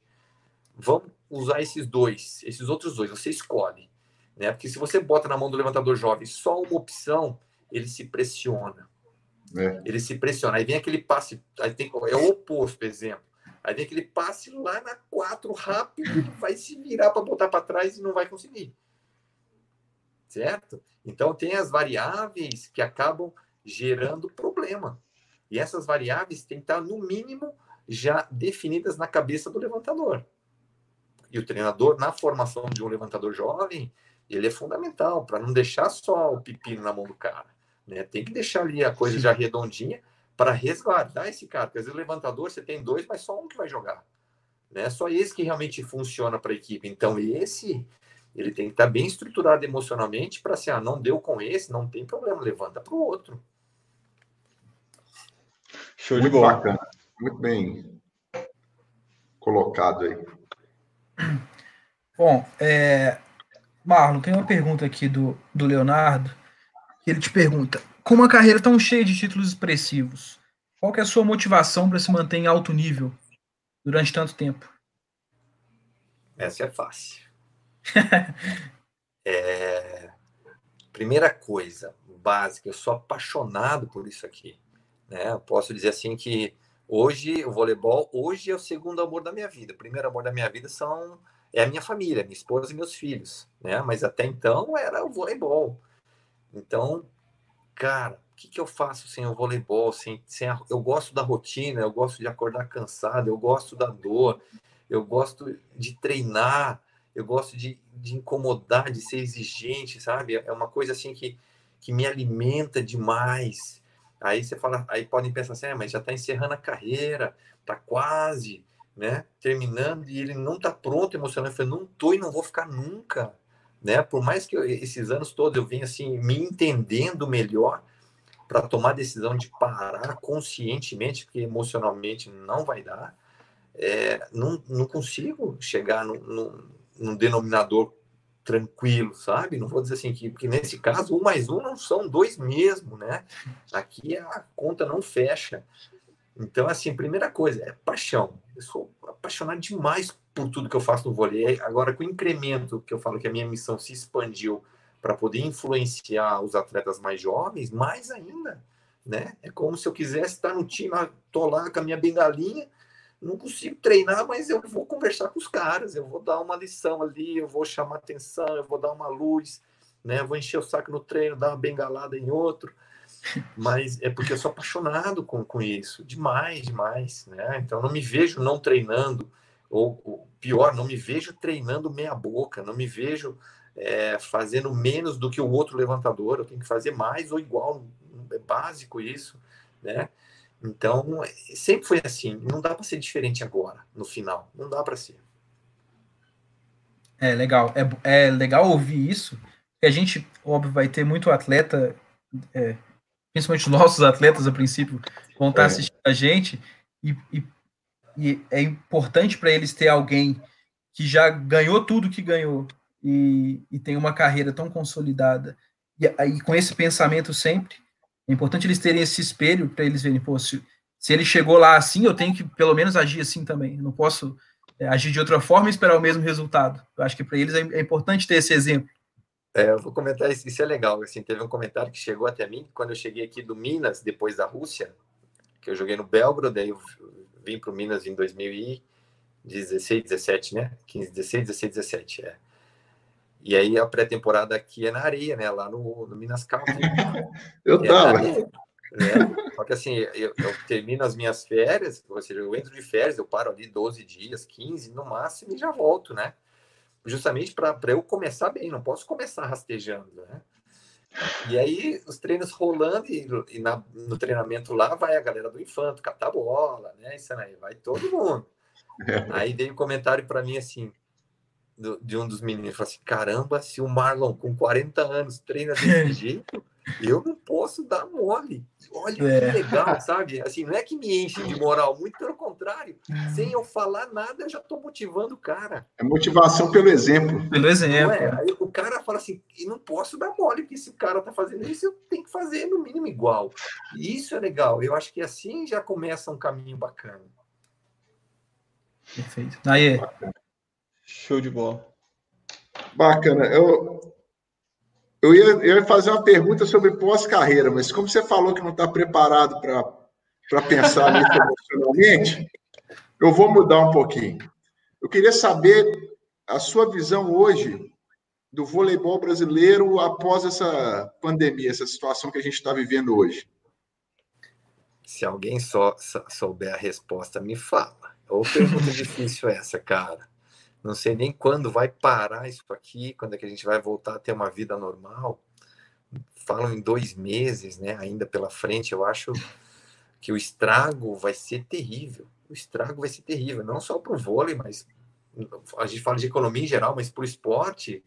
Vamos usar esses dois, esses outros dois, você escolhe, né? Porque se você bota na mão do levantador jovem só uma opção, ele se pressiona. É. Ele se pressiona. Aí vem aquele passe, aí tem, é o oposto, exemplo Aí vem aquele passe lá na 4 rápido, ele vai se virar para botar para trás e não vai conseguir. Certo? Então tem as variáveis que acabam gerando problema. E essas variáveis têm que estar, no mínimo, já definidas na cabeça do levantador. E o treinador, na formação de um levantador jovem, ele é fundamental para não deixar só o pepino na mão do cara. Né? Tem que deixar ali a coisa já redondinha para resguardar esse cara. Porque às vezes o levantador você tem dois, mas só um que vai jogar. Né? Só esse que realmente funciona para a equipe. Então, esse ele tem que estar tá bem estruturado emocionalmente para assim, ah, não deu com esse, não tem problema, levanta para o outro. Show Muito de bola. Bacana. Muito bem colocado aí. Bom, é... Marlon, tem uma pergunta aqui do, do Leonardo, ele te pergunta: com uma carreira tão cheia de títulos expressivos, qual é a sua motivação para se manter em alto nível durante tanto tempo? Essa é fácil. [laughs] é... Primeira coisa básica, eu sou apaixonado por isso aqui. Né? Eu posso dizer assim que hoje o voleibol hoje é o segundo amor da minha vida. O primeiro amor da minha vida são é a minha família, minha esposa e meus filhos, né? Mas até então era o voleibol. Então cara, o que, que eu faço sem o voleibol? Sem, sem a, eu gosto da rotina, eu gosto de acordar cansado, eu gosto da dor, eu gosto de treinar, eu gosto de, de incomodar, de ser exigente, sabe? É uma coisa assim que, que me alimenta demais. Aí você fala, aí podem pensar assim, ah, mas já está encerrando a carreira, está quase, né, terminando e ele não está pronto emocionalmente. Eu falei, não tô e não vou ficar nunca, né? Por mais que eu, esses anos todos eu venha assim me entendendo melhor para tomar a decisão de parar conscientemente, porque emocionalmente não vai dar, é, não, não consigo chegar no, num denominador tranquilo, sabe? Não vou dizer assim que, que nesse caso um mais um não são dois mesmo, né? Aqui a conta não fecha. Então, assim, primeira coisa é paixão. Eu sou apaixonado demais por tudo que eu faço no vôlei. Agora, com o incremento que eu falo que a minha missão se expandiu para poder influenciar os atletas mais jovens, mais ainda, né? É como se eu quisesse estar no time, tô lá com a minha bengalinha, não consigo treinar, mas eu vou conversar com os caras, eu vou dar uma lição ali, eu vou chamar atenção, eu vou dar uma luz, né? Eu vou encher o saco no treino, dar uma bengalada em outro. Mas é porque eu sou apaixonado com, com isso, demais, demais, né? Então não me vejo não treinando, ou, ou pior, não me vejo treinando meia boca, não me vejo é, fazendo menos do que o outro levantador, eu tenho que fazer mais ou igual, é básico isso, né? Então, sempre foi assim. Não dá para ser diferente agora, no final. Não dá para ser. É legal. É, é legal ouvir isso. A gente, óbvio, vai ter muito atleta, é, principalmente nossos atletas, a princípio, vão estar é. assistindo a gente. E, e, e é importante para eles ter alguém que já ganhou tudo que ganhou e, e tem uma carreira tão consolidada. E aí, com esse pensamento sempre, é importante eles terem esse espelho para eles verem, pô, se, se, ele chegou lá assim, eu tenho que pelo menos agir assim também. Eu não posso é, agir de outra forma e esperar o mesmo resultado. Eu acho que para eles é, é, importante ter esse exemplo. É, eu vou comentar isso, isso é legal. Assim, teve um comentário que chegou até mim quando eu cheguei aqui do Minas, depois da Rússia, que eu joguei no Belgrado, daí eu vim para o Minas em 2016, 17, né? 15, 16, 16, 17, é. E aí a pré-temporada aqui é na areia, né? Lá no, no Minas Caldas. [laughs] eu é tava. né? Só que assim, eu, eu, termino as minhas férias, ou seja, eu entro de férias, eu paro ali 12 dias, 15 no máximo e já volto, né? Justamente para eu começar bem, não posso começar rastejando, né? E aí, os treinos rolando, e, e na, no treinamento lá vai a galera do Infanto, catar bola, né? Isso aí, vai todo mundo. [laughs] Aí veio um comentário para mim assim: do, de um dos meninos. Falei assim: caramba, se o Marlon com 40 anos treina desse [laughs] jeito, eu não posso dar mole. Olha é. que legal, sabe? Assim, não é que me enche de moral, muito pelo contrário. Sem eu falar nada, eu já estou motivando o cara. É motivação pelo exemplo. Pelo exemplo. É? Aí o cara fala assim: e não posso dar mole, porque se o cara está fazendo isso, eu tenho que fazer no mínimo igual. E isso é legal. Eu acho que assim já começa um caminho bacana. Perfeito. Aí, Show de bola. Bacana. Eu, eu, ia, eu ia fazer uma pergunta sobre pós-carreira, mas como você falou que não está preparado para pensar nisso [laughs] emocionalmente, eu vou mudar um pouquinho. Eu queria saber a sua visão hoje do voleibol brasileiro após essa pandemia, essa situação que a gente está vivendo hoje. Se alguém só souber a resposta, me fala. Ou pergunta [laughs] difícil essa, cara. Não sei nem quando vai parar isso aqui, quando é que a gente vai voltar a ter uma vida normal. Falam em dois meses, né? Ainda pela frente, eu acho que o estrago vai ser terrível. O estrago vai ser terrível, não só para o vôlei, mas a gente fala de economia em geral, mas para o esporte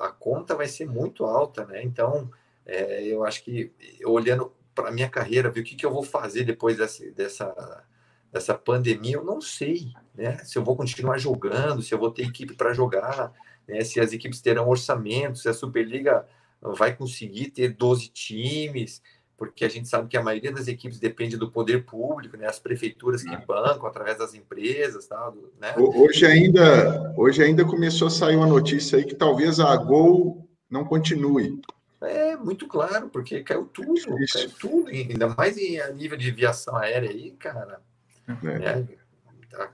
a conta vai ser muito alta, né? Então, é, eu acho que olhando para a minha carreira, ver o que, que eu vou fazer depois dessa dessa pandemia, eu não sei, né? Se eu vou continuar jogando, se eu vou ter equipe para jogar, né? Se as equipes terão orçamento, se a Superliga vai conseguir ter 12 times, porque a gente sabe que a maioria das equipes depende do poder público, né? As prefeituras que é. bancam através das empresas, tal, né? Hoje ainda, hoje ainda começou a sair uma notícia aí que talvez a Gol não continue. É muito claro, porque caiu tudo, caiu tudo, ainda mais em a nível de aviação aérea aí, cara. É. é.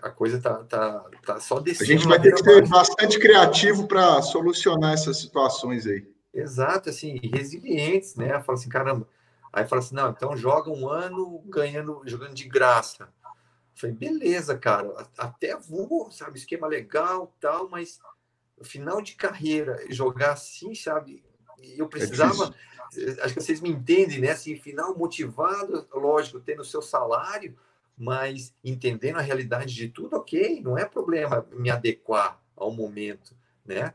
A, coisa tá, tá, tá só descendo. A gente vai ter que ser bastante criativo para solucionar essas situações aí. Exato, assim, resilientes, né? Fala assim, caramba. Aí fala assim, não, então joga um ano ganhando, jogando de graça. falei, beleza, cara, até vou, sabe, esquema legal, tal, mas final de carreira, jogar assim, sabe, eu precisava. É acho que vocês me entendem, né? Assim, final motivado, lógico, tendo o seu salário, mas entendendo a realidade de tudo, ok, não é problema me adequar ao momento, né?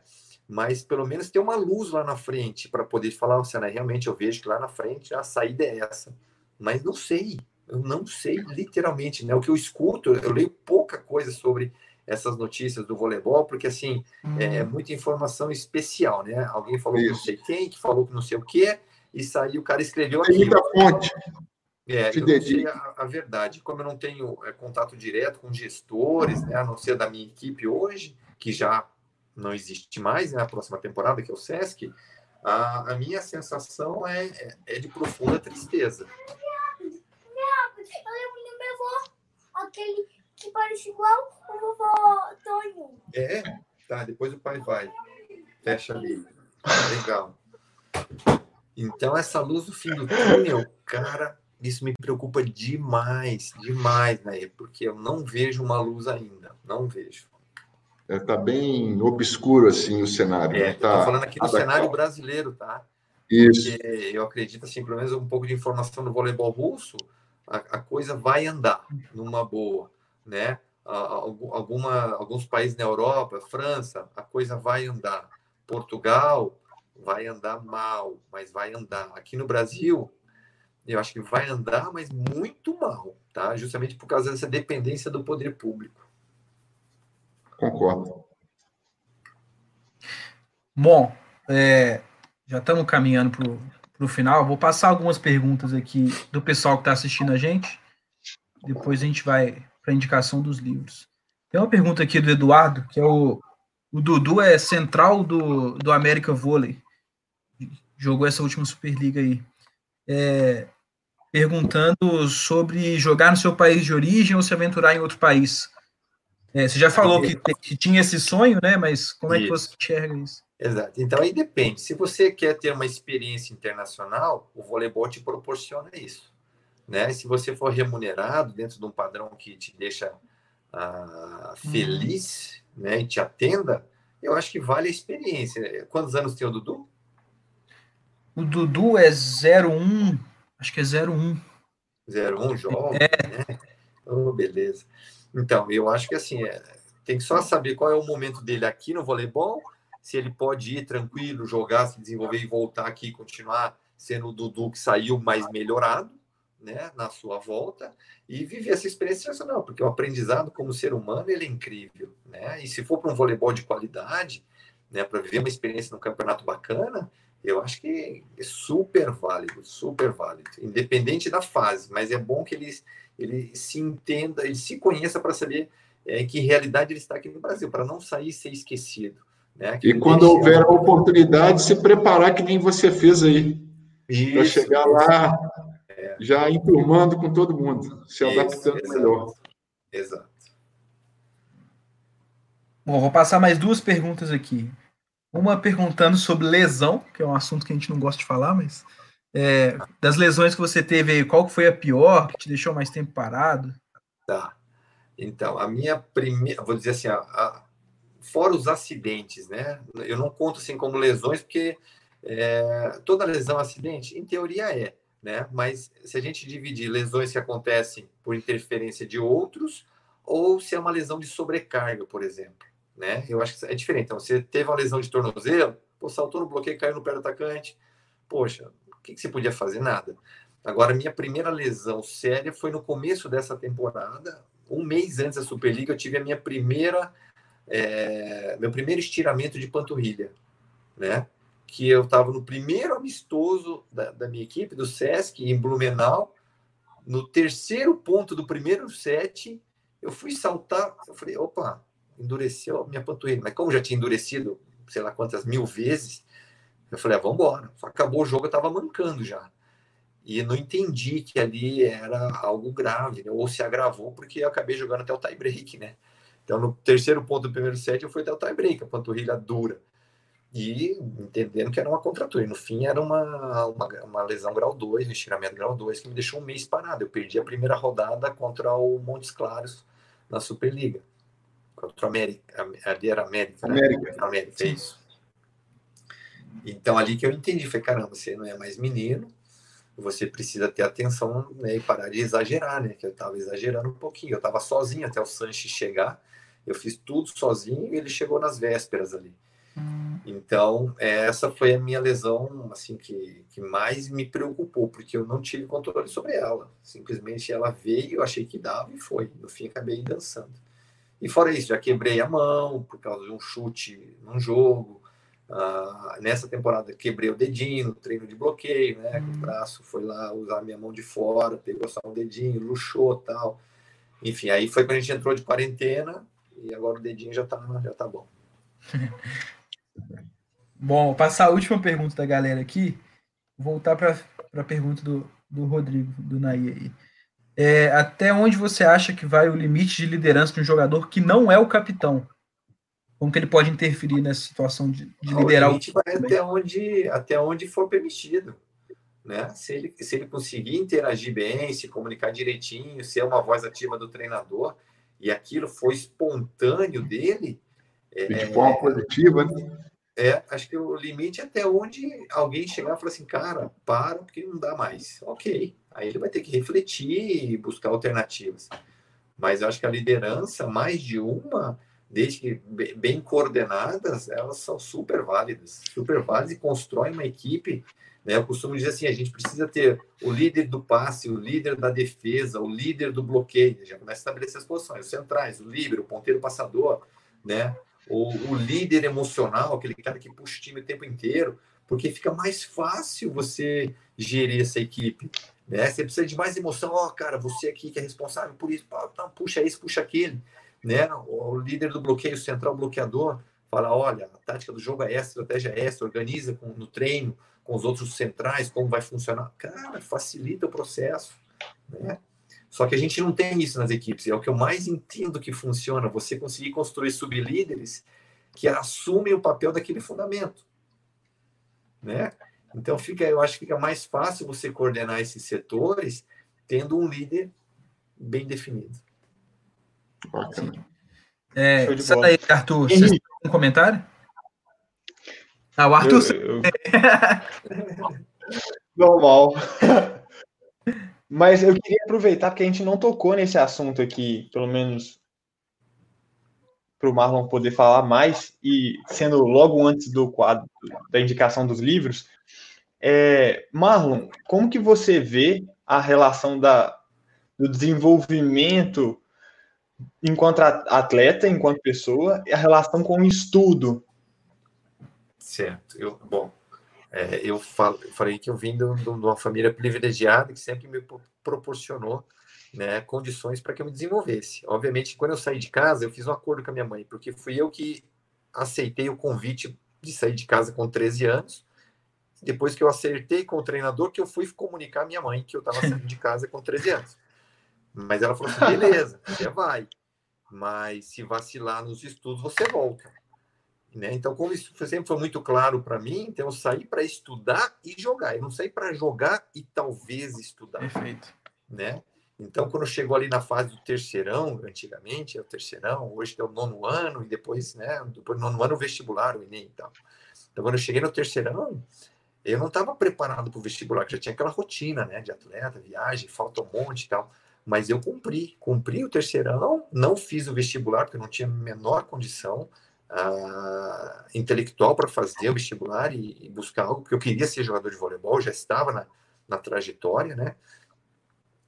Mas pelo menos ter uma luz lá na frente para poder falar, Luciana, realmente eu vejo que lá na frente a saída é essa. Mas não sei, eu não sei literalmente, né? O que eu escuto, eu leio pouca coisa sobre essas notícias do voleibol, porque assim, hum. é muita informação especial, né? Alguém falou Isso. que não sei quem, que falou que não sei o quê, e saiu, o cara escreveu aqui. Muita fonte. É, eu não sei a, a, verdade. Como eu não tenho é, contato direto com gestores, né, a não ser da minha equipe hoje, que já não existe mais, né, a próxima temporada, que é o SESC, a, a minha sensação é, é, é de profunda tristeza. Eu lembro do meu avô, aquele que parece igual o vovô Tonho. É? Tá, depois o pai vai. Fecha ali. Legal. Então, essa luz do fim do túnel, cara, isso me preocupa demais, demais, né? Porque eu não vejo uma luz ainda, não vejo. Está é, tá bem obscuro assim o cenário. É, né? tá falando aqui do cenário brasileiro, tá? Isso. Porque eu acredito assim, pelo menos um pouco de informação no voleibol russo, a, a coisa vai andar numa boa, né? Alguma, alguns países na Europa, França, a coisa vai andar. Portugal vai andar mal, mas vai andar. Aqui no Brasil, eu acho que vai andar, mas muito mal, tá? Justamente por causa dessa dependência do poder público. Concordo. Bom, é, já estamos caminhando para o final. Vou passar algumas perguntas aqui do pessoal que está assistindo a gente. Depois a gente vai para a indicação dos livros. Tem uma pergunta aqui do Eduardo, que é o, o Dudu é central do, do América Vôlei. Jogou essa última Superliga aí. É, perguntando sobre jogar no seu país de origem ou se aventurar em outro país. É, você já falou que, que, tinha esse sonho, né? Mas como é que você enxerga isso? Exato. Então aí depende. Se você quer ter uma experiência internacional, o voleibol te proporciona isso. Né? Se você for remunerado dentro de um padrão que te deixa ah, feliz hum. né, e te atenda, eu acho que vale a experiência. Quantos anos tem o Dudu? O Dudu é 01 Acho que é 01. 01 jovem, é. né? Oh, beleza. Então, eu acho que assim, é, tem que só saber qual é o momento dele aqui no voleibol, se ele pode ir tranquilo, jogar, se desenvolver e voltar aqui e continuar sendo o Dudu que saiu mais melhorado, né, na sua volta, e viver essa experiência nacional, porque o aprendizado como ser humano ele é incrível, né? E se for para um voleibol de qualidade, né, para viver uma experiência num campeonato bacana, eu acho que é super válido, super válido, independente da fase, mas é bom que ele, ele se entenda, ele se conheça para saber é, que realidade ele está aqui no Brasil, para não sair e ser esquecido. Né? e quando houver a oportunidade, se preparar que nem você fez aí, para chegar lá é. já enturmando com todo mundo, se adaptando exato, melhor. Exato. Bom, vou passar mais duas perguntas aqui. Uma perguntando sobre lesão, que é um assunto que a gente não gosta de falar, mas é, das lesões que você teve aí, qual foi a pior, que te deixou mais tempo parado? Tá. Então, a minha primeira, vou dizer assim, a, a, fora os acidentes, né? Eu não conto assim como lesões, porque é, toda lesão é acidente, em teoria é, né? Mas se a gente dividir lesões que acontecem por interferência de outros, ou se é uma lesão de sobrecarga, por exemplo né? Eu acho que é diferente. Então, você teve uma lesão de tornozelo, pô, saltou no bloqueio, caiu no pé do atacante. Poxa, o que, que você podia fazer? Nada. Agora, minha primeira lesão séria foi no começo dessa temporada. Um mês antes da Superliga, eu tive a minha primeira, é, meu primeiro estiramento de panturrilha, né? Que eu estava no primeiro amistoso da, da minha equipe, do Sesc, em Blumenau. No terceiro ponto do primeiro set, eu fui saltar. Eu falei, opa, endureceu a minha panturrilha. Mas como já tinha endurecido, sei lá quantas mil vezes, eu falei, ah, vamos embora. Acabou o jogo, eu estava mancando já. E não entendi que ali era algo grave, né? ou se agravou, porque eu acabei jogando até o tie break, né? Então, no terceiro ponto do primeiro set, eu fui até o tie break, a panturrilha dura. E entendendo que era uma contratura. E no fim, era uma, uma, uma lesão grau 2, um estiramento grau 2, que me deixou um mês parado. Eu perdi a primeira rodada contra o Montes Claros na Superliga contra o América. Ali era América. América. Né? América, Sim. isso. Então, ali que eu entendi, foi caramba, você não é mais menino, você precisa ter atenção né, e parar de exagerar, né? Que eu estava exagerando um pouquinho. Eu estava sozinho até o Sanches chegar. Eu fiz tudo sozinho e ele chegou nas vésperas ali. Hum. Então, essa foi a minha lesão, assim, que, que mais me preocupou, porque eu não tive controle sobre ela. Simplesmente ela veio, eu achei que dava e foi. No fim, acabei dançando. E fora isso, já quebrei a mão por causa de um chute num jogo. Uh, nessa temporada quebrei o dedinho no treino de bloqueio, né? Hum. O braço foi lá usar minha mão de fora, pegou só um dedinho, luxou tal. Enfim, aí foi quando a gente entrou de quarentena e agora o dedinho já tá, já tá bom. [laughs] bom, passar a última pergunta da galera aqui, voltar para a pergunta do, do Rodrigo, do Naí aí. É, até onde você acha que vai o limite de liderança de um jogador que não é o capitão? Como que ele pode interferir nessa situação de, de liderar o time? vai até onde, até onde for permitido. Né? Se, ele, se ele conseguir interagir bem, se comunicar direitinho, ser uma voz ativa do treinador, e aquilo foi espontâneo dele. É, de forma positiva, né? É, acho que o limite é até onde alguém chegar e falar assim, cara, para, porque não dá mais. Ok. Aí ele vai ter que refletir e buscar alternativas. Mas acho que a liderança, mais de uma, desde que bem coordenadas, elas são super válidas, super válidas e constroem uma equipe. Né? Eu costumo dizer assim: a gente precisa ter o líder do passe, o líder da defesa, o líder do bloqueio. Já começa a estabelecer as posições, os centrais, o líder, o ponteiro passador, né? O, o líder emocional, aquele cara que puxa o time o tempo inteiro, porque fica mais fácil você gerir essa equipe. Né? Você precisa de mais emoção. Ó, oh, cara, você aqui que é responsável por isso, puxa isso, puxa aquele né? O líder do bloqueio central, bloqueador, fala: olha, a tática do jogo é essa, a estratégia é essa, organiza com, no treino com os outros centrais, como vai funcionar. Cara, facilita o processo, né? Só que a gente não tem isso nas equipes. É o que eu mais entendo que funciona. Você conseguir construir sublíderes que assumem o papel daquele fundamento, né? Então fica, eu acho que fica mais fácil você coordenar esses setores tendo um líder bem definido. Bacana. É, aí, Arthur. Você tem um comentário? Ah, o Arthur. Eu, eu... [laughs] Normal. Mas eu queria aproveitar porque a gente não tocou nesse assunto aqui, pelo menos para o Marlon poder falar mais, e sendo logo antes do quadro da indicação dos livros, é, Marlon, como que você vê a relação da, do desenvolvimento enquanto atleta, enquanto pessoa, e a relação com o estudo. Certo. Eu, bom, é, eu falo, falei que eu vim de, de, uma família privilegiada que sempre me proporcionou né, condições para que eu me desenvolvesse. Obviamente, quando eu saí de casa, eu fiz um acordo com a minha mãe, porque fui eu que aceitei o convite de sair de casa com 13 anos. Depois que eu acertei com o treinador, que eu fui comunicar à minha mãe que eu estava [laughs] saindo de casa com 13 anos. Mas ela falou assim: beleza, você vai. Mas se vacilar nos estudos, você volta. Né? Então, como isso sempre foi muito claro para mim, então eu saí para estudar e jogar. Eu não saí para jogar e talvez estudar. Perfeito. Né? Então, quando chegou ali na fase do terceirão, antigamente é o terceirão, hoje é o nono ano, e depois, né, depois nono ano, o vestibular, o Enem e tal. Então, quando eu cheguei no terceirão, eu não estava preparado para o vestibular, que já tinha aquela rotina, né, de atleta, viagem, falta um monte e tal mas eu cumpri, cumpri o terceirão, não fiz o vestibular, porque não tinha a menor condição intelectual para fazer o vestibular e, e, buscar algo, porque eu queria ser jogador de voleibol, já estava na, na trajetória, né,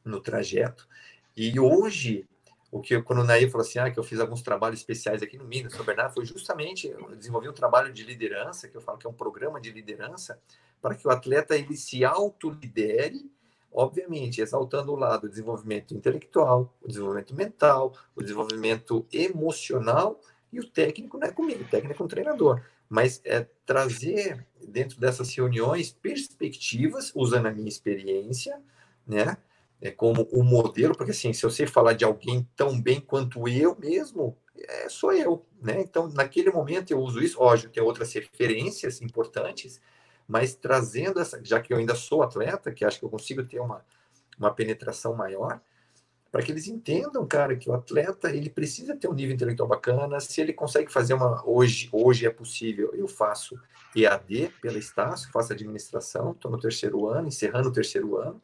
no trajeto, e hoje, o que quando o Nair falou assim, ah, que eu fiz alguns trabalhos especiais aqui no Minas, São Bernardo, foi justamente, eu desenvolvi um trabalho de liderança, que eu falo que é um programa de liderança, para que o atleta ele se autolidere obviamente, exaltando o lado do desenvolvimento intelectual, o desenvolvimento mental, o desenvolvimento emocional, e o técnico não é comigo, o técnico é um treinador. Mas é trazer dentro dessas reuniões perspectivas, usando a minha experiência, né? É como o modelo, porque assim, se sei falar de alguém tão bem quanto eu mesmo, é, sou eu, né? Então, naquele momento eu uso isso, óbvio, tem outras referências importantes, mas trazendo essa, já que eu ainda sou atleta, que acho que eu consigo ter uma, uma penetração maior, para que eles entendam, cara, que o atleta ele precisa ter um nível intelectual bacana. Se ele consegue fazer uma hoje, hoje é possível. Eu faço EAD pela Estácio, faço administração, estou no terceiro ano, encerrando o terceiro ano.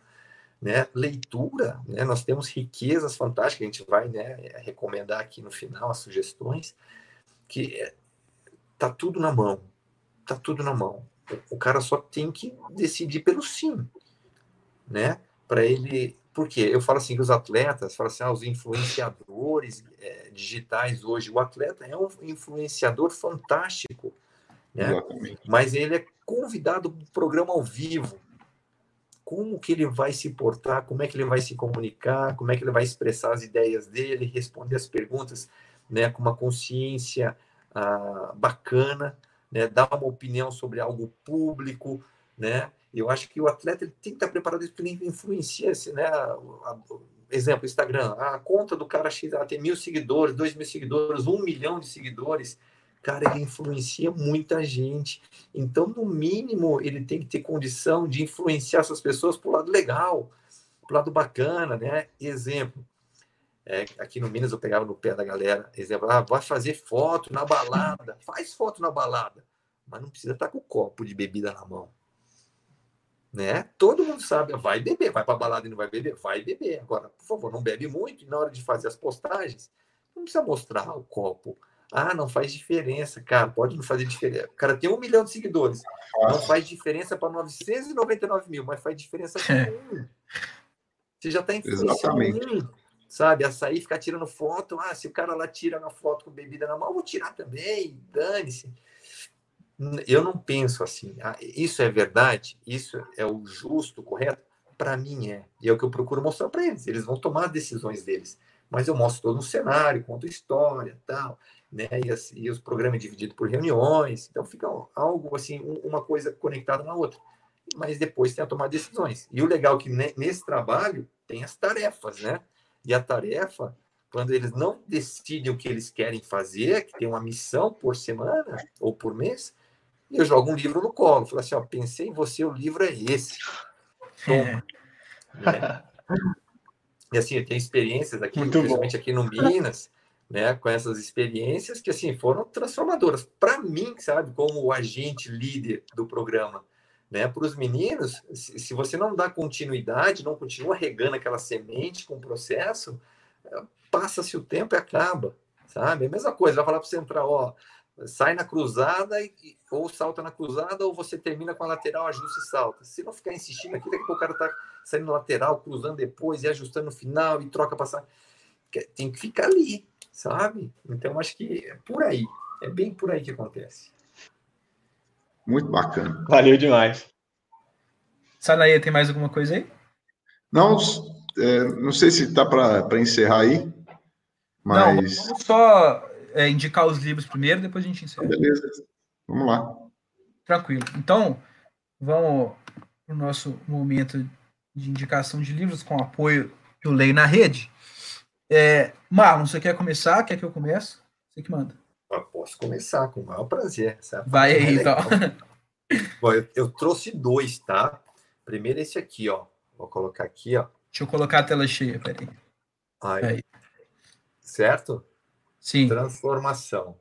Né? Leitura, né? nós temos riquezas fantásticas, a gente vai né, recomendar aqui no final as sugestões, que é, tá tudo na mão, tá tudo na mão. O cara só tem que decidir pelo sim, né? Para ele porque eu falo assim que os atletas, falo assim, ah, os influenciadores é, digitais hoje, o atleta é um influenciador fantástico, né? Mas ele é convidado para o programa ao vivo. Como que ele vai se portar, como é que ele vai se comunicar, como é que ele vai expressar as ideias dele, responder as perguntas né, com uma consciência ah, bacana, né, dar uma opinião sobre algo público, né? Eu acho que o atleta ele tem que estar preparado para ele influencia, né? Exemplo, Instagram, a conta do cara X tem mil seguidores, dois mil seguidores, um milhão de seguidores. Cara, ele influencia muita gente. Então, no mínimo, ele tem que ter condição de influenciar essas pessoas para o lado legal, para o lado bacana, né? Exemplo, é, aqui no Minas eu pegava no pé da galera, exemplo, ah, vai fazer foto na balada, faz foto na balada, mas não precisa estar com o copo de bebida na mão né? Todo mundo sabe, vai beber, vai para balada e não vai beber, vai beber. Agora, por favor, não bebe muito e na hora de fazer as postagens, não precisa mostrar o copo. Ah, não faz diferença, cara, pode não fazer diferença. O cara tem um milhão de seguidores, não faz diferença para 999 mil, mas faz diferença para um. [laughs] Você já está influenciando um, sabe? Açaí ficar tirando foto, ah, se o cara lá tira uma foto com bebida na mão, eu vou tirar também, dane-se eu não penso assim. Ah, isso é verdade? Isso é o justo, correto? Para mim é. E é o que eu procuro mostrar para eles. Eles vão tomar decisões deles. Mas eu mostro todo um cenário, conto história, tal, né? E, assim, e os programas divididos por reuniões. Então fica algo assim, uma coisa conectada na outra. Mas depois tem a tomar decisões. E o legal é que nesse trabalho tem as tarefas, né? E a tarefa quando eles não decidem o que eles querem fazer, que tem uma missão por semana ou por mês, e eu jogo um livro no colo. Falo assim, ó, pensei em você, o livro é esse. Toma. É. E assim, eu tenho experiências aqui, Muito principalmente bom. aqui no Minas, né, com essas experiências que assim foram transformadoras para mim, sabe, como o agente líder do programa, né, para os meninos, se, se, você não dá continuidade, não continua regando aquela semente com o processo, passa-se o tempo e acaba, sabe? É a mesma coisa, vai falar para você entrar, ó, sai na cruzada e, ou salta na cruzada ou você termina com a lateral, ajusta e salta. Se não ficar insistindo aqui, daqui a pouco o cara tá saindo na lateral, cruzando depois e ajustando no final e troca passar. Tem que ficar ali, sabe? Então acho que é por aí. É bem por aí que acontece. Muito bacana. Valeu demais. Sanaia, tem mais alguma coisa aí? Não, é, não sei se está para encerrar aí, mas. Não, vamos só é, indicar os livros primeiro, depois a gente encerra. Beleza, vamos lá. Tranquilo. Então, vamos para o nosso momento de indicação de livros com apoio que eu leio na rede. É, Marlon, você quer começar? Quer que eu comece? Você que manda. Eu posso começar, com o maior prazer. Vai aí, é então. [laughs] Bom, eu, eu, trouxe dois, tá? Primeiro esse aqui, ó. Vou colocar aqui, ó. Deixa eu colocar a tela cheia, peraí. Aí. aí. Certo? Sim. Transformação.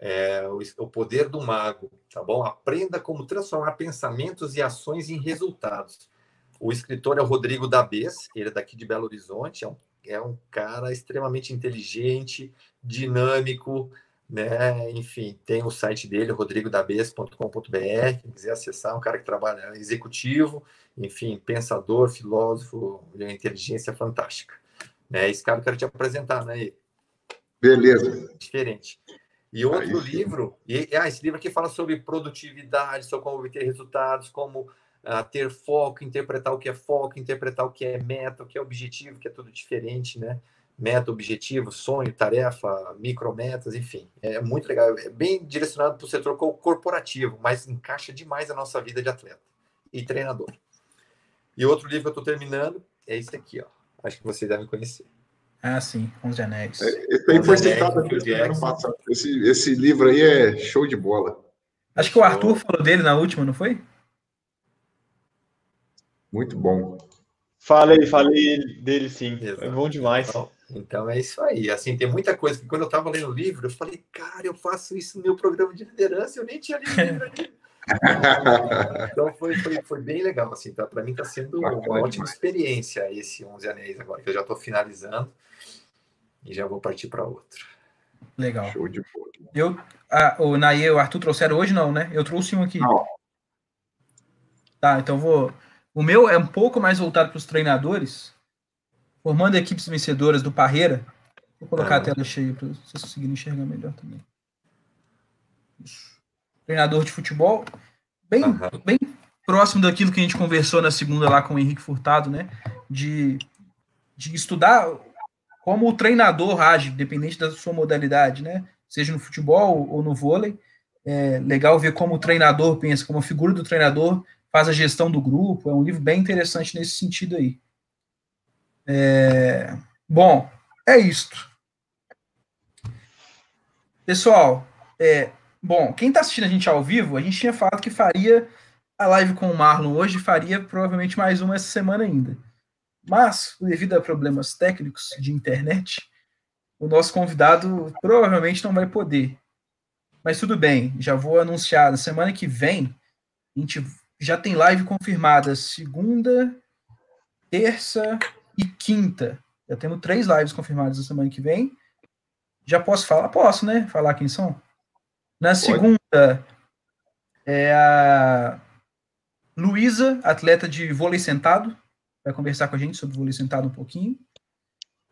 É, o, o poder do mago, tá bom? Aprenda como transformar pensamentos e ações em resultados. O escritor é o Rodrigo Dabes, ele é daqui de Belo Horizonte, é um, é um cara extremamente inteligente, dinâmico, né? Enfim, tem o site dele, rodrigodabes.com.br, quem quiser acessar, é um cara que trabalha executivo, enfim, pensador, filósofo, de inteligência fantástica. Né? Esse cara eu quero te apresentar, né? Beleza. Diferente. E outro Aí, livro, e, ah, esse livro aqui fala sobre produtividade, sobre como obter resultados, como uh, ter foco, interpretar o que é foco, interpretar o que é meta, o que é objetivo, que é tudo diferente, né? Meta, objetivo, sonho, tarefa, micrometas, enfim. É muito legal. É bem direcionado para o setor corporativo, mas encaixa demais a nossa vida de atleta e treinador. E outro livro que eu estou terminando é esse aqui, ó. Acho que vocês devem conhecer. Ah, sim, Onze Anéis. É, esse aí foi citado aqui ano passado. Esse, esse livro aí é show de bola. Acho que o Arthur falou dele na última, não foi? Muito bom. Falei, falei dele sim. Exato. É bom demais. Então, então, é isso aí. Assim, tem muita coisa que quando eu estava lendo o livro, eu falei, cara, eu faço isso no meu programa de liderança, eu nem tinha lido o livro ali. [laughs] então foi, foi, foi bem legal, assim, tá? Para mim está sendo uma ótima experiência esse 11 Anéis agora, que eu já estou finalizando e já vou partir para outro. Legal. Show de bola. Eu, a, o Naê e o Arthur trouxeram hoje, não, né? Eu trouxe um aqui. Não. Tá, então vou. O meu é um pouco mais voltado para os treinadores, formando equipes vencedoras do Parreira. Vou colocar ah. a tela cheia para vocês conseguirem enxergar melhor também. Isso. Treinador de futebol, bem, uhum. bem próximo daquilo que a gente conversou na segunda lá com o Henrique Furtado, né? De, de estudar como o treinador age, dependente da sua modalidade, né? Seja no futebol ou no vôlei. É legal ver como o treinador pensa, como a figura do treinador faz a gestão do grupo. É um livro bem interessante nesse sentido aí. É... Bom, é isto. Pessoal, é... bom, quem está assistindo a gente ao vivo, a gente tinha falado que faria a live com o Marlon hoje, faria provavelmente mais uma essa semana ainda. Mas, devido a problemas técnicos de internet, o nosso convidado provavelmente não vai poder. Mas tudo bem, já vou anunciar. Na semana que vem, a gente já tem live confirmada segunda, terça e quinta. Já temos três lives confirmadas na semana que vem. Já posso falar? Posso, né? Falar quem são? Na Pode. segunda, é a Luísa, atleta de vôlei sentado vai conversar com a gente sobre o vôlei sentado um pouquinho.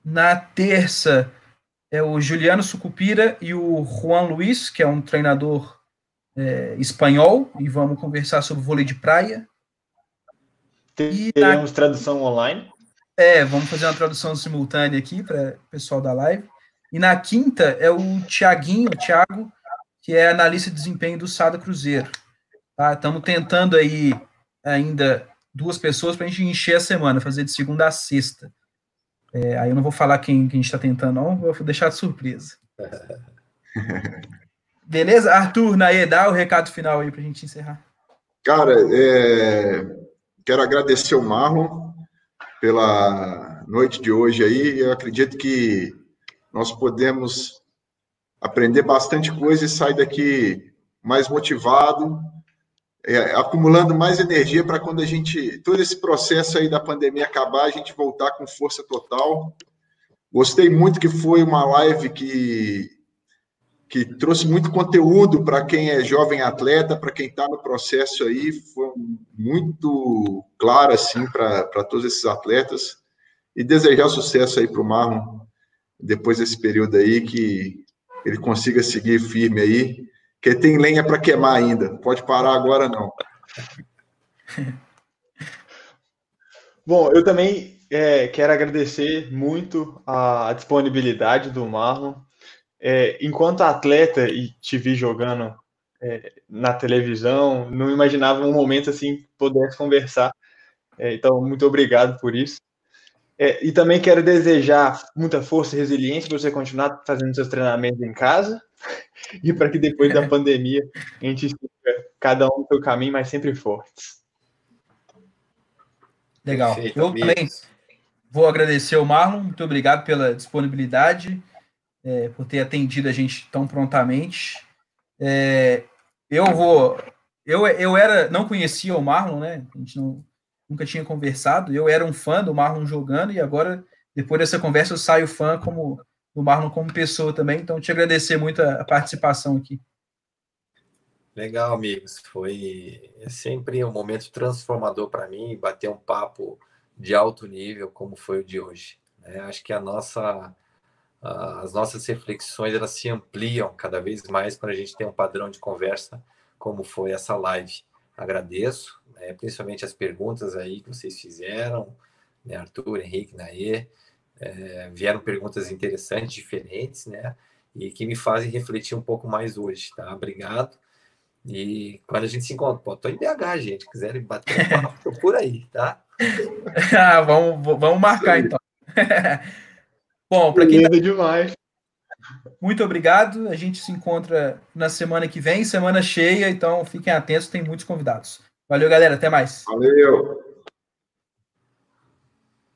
Na terça é o Juliano Sucupira e o Juan Luiz, que é um treinador é, espanhol, e vamos conversar sobre vôlei de praia. Teremos na... tradução online? É, vamos fazer uma tradução simultânea aqui para o pessoal da live. E na quinta é o Tiaguinho, o Thiago, que é analista de desempenho do Sada Cruzeiro. Tá? Estamos tentando aí ainda duas pessoas para a gente encher a semana, fazer de segunda a sexta. É, aí eu não vou falar quem, quem a gente está tentando, não, vou deixar de surpresa. [laughs] Beleza? Arthur, Naê, dá o recado final aí para a gente encerrar. Cara, é... quero agradecer o Marlon pela noite de hoje aí. Eu acredito que nós podemos aprender bastante coisa e sair daqui mais motivado, é, acumulando mais energia para quando a gente, todo esse processo aí da pandemia acabar, a gente voltar com força total. Gostei muito que foi uma live que, que trouxe muito conteúdo para quem é jovem atleta, para quem está no processo aí, foi muito claro assim para todos esses atletas. E desejar sucesso aí para o Marlon depois desse período aí, que ele consiga seguir firme aí que tem lenha para queimar ainda. Pode parar agora, não. [laughs] Bom, eu também é, quero agradecer muito a disponibilidade do Marlon. É, enquanto atleta e te vi jogando é, na televisão, não imaginava um momento assim pudesse conversar. É, então, muito obrigado por isso. É, e também quero desejar muita força e resiliência para você continuar fazendo seus treinamentos em casa [laughs] e para que depois da pandemia a gente esteja cada um no seu caminho, mas sempre fortes. Legal. Perfeito, eu amigos. também vou agradecer ao Marlon, muito obrigado pela disponibilidade, é, por ter atendido a gente tão prontamente. É, eu vou. Eu, eu era, não conhecia o Marlon, né? A gente não, nunca tinha conversado. Eu era um fã do Marlon jogando e agora, depois dessa conversa, eu saio fã como do Marlon como pessoa também. Então, te agradecer muito a, participação aqui. Legal, amigos. Foi sempre um momento transformador para mim bater um papo de alto nível como foi o de hoje. Né? Acho que a nossa, as nossas reflexões elas se ampliam cada vez mais quando a gente tem um padrão de conversa como foi essa live. Agradeço, né? principalmente as perguntas aí que vocês fizeram, né? Arthur, Henrique, Naê. É, vieram perguntas interessantes, diferentes, né? E que me fazem refletir um pouco mais hoje, tá? Obrigado. E quando a gente se encontra, pô, tô em BH, gente, quiserem bater um papo, tô por aí, tá? [laughs] ah, vamos, vamos marcar então. [laughs] Bom, para quem tá... demais. Muito obrigado. A gente se encontra na semana que vem, semana cheia, então fiquem atentos, tem muitos convidados. Valeu, galera, até mais. Valeu.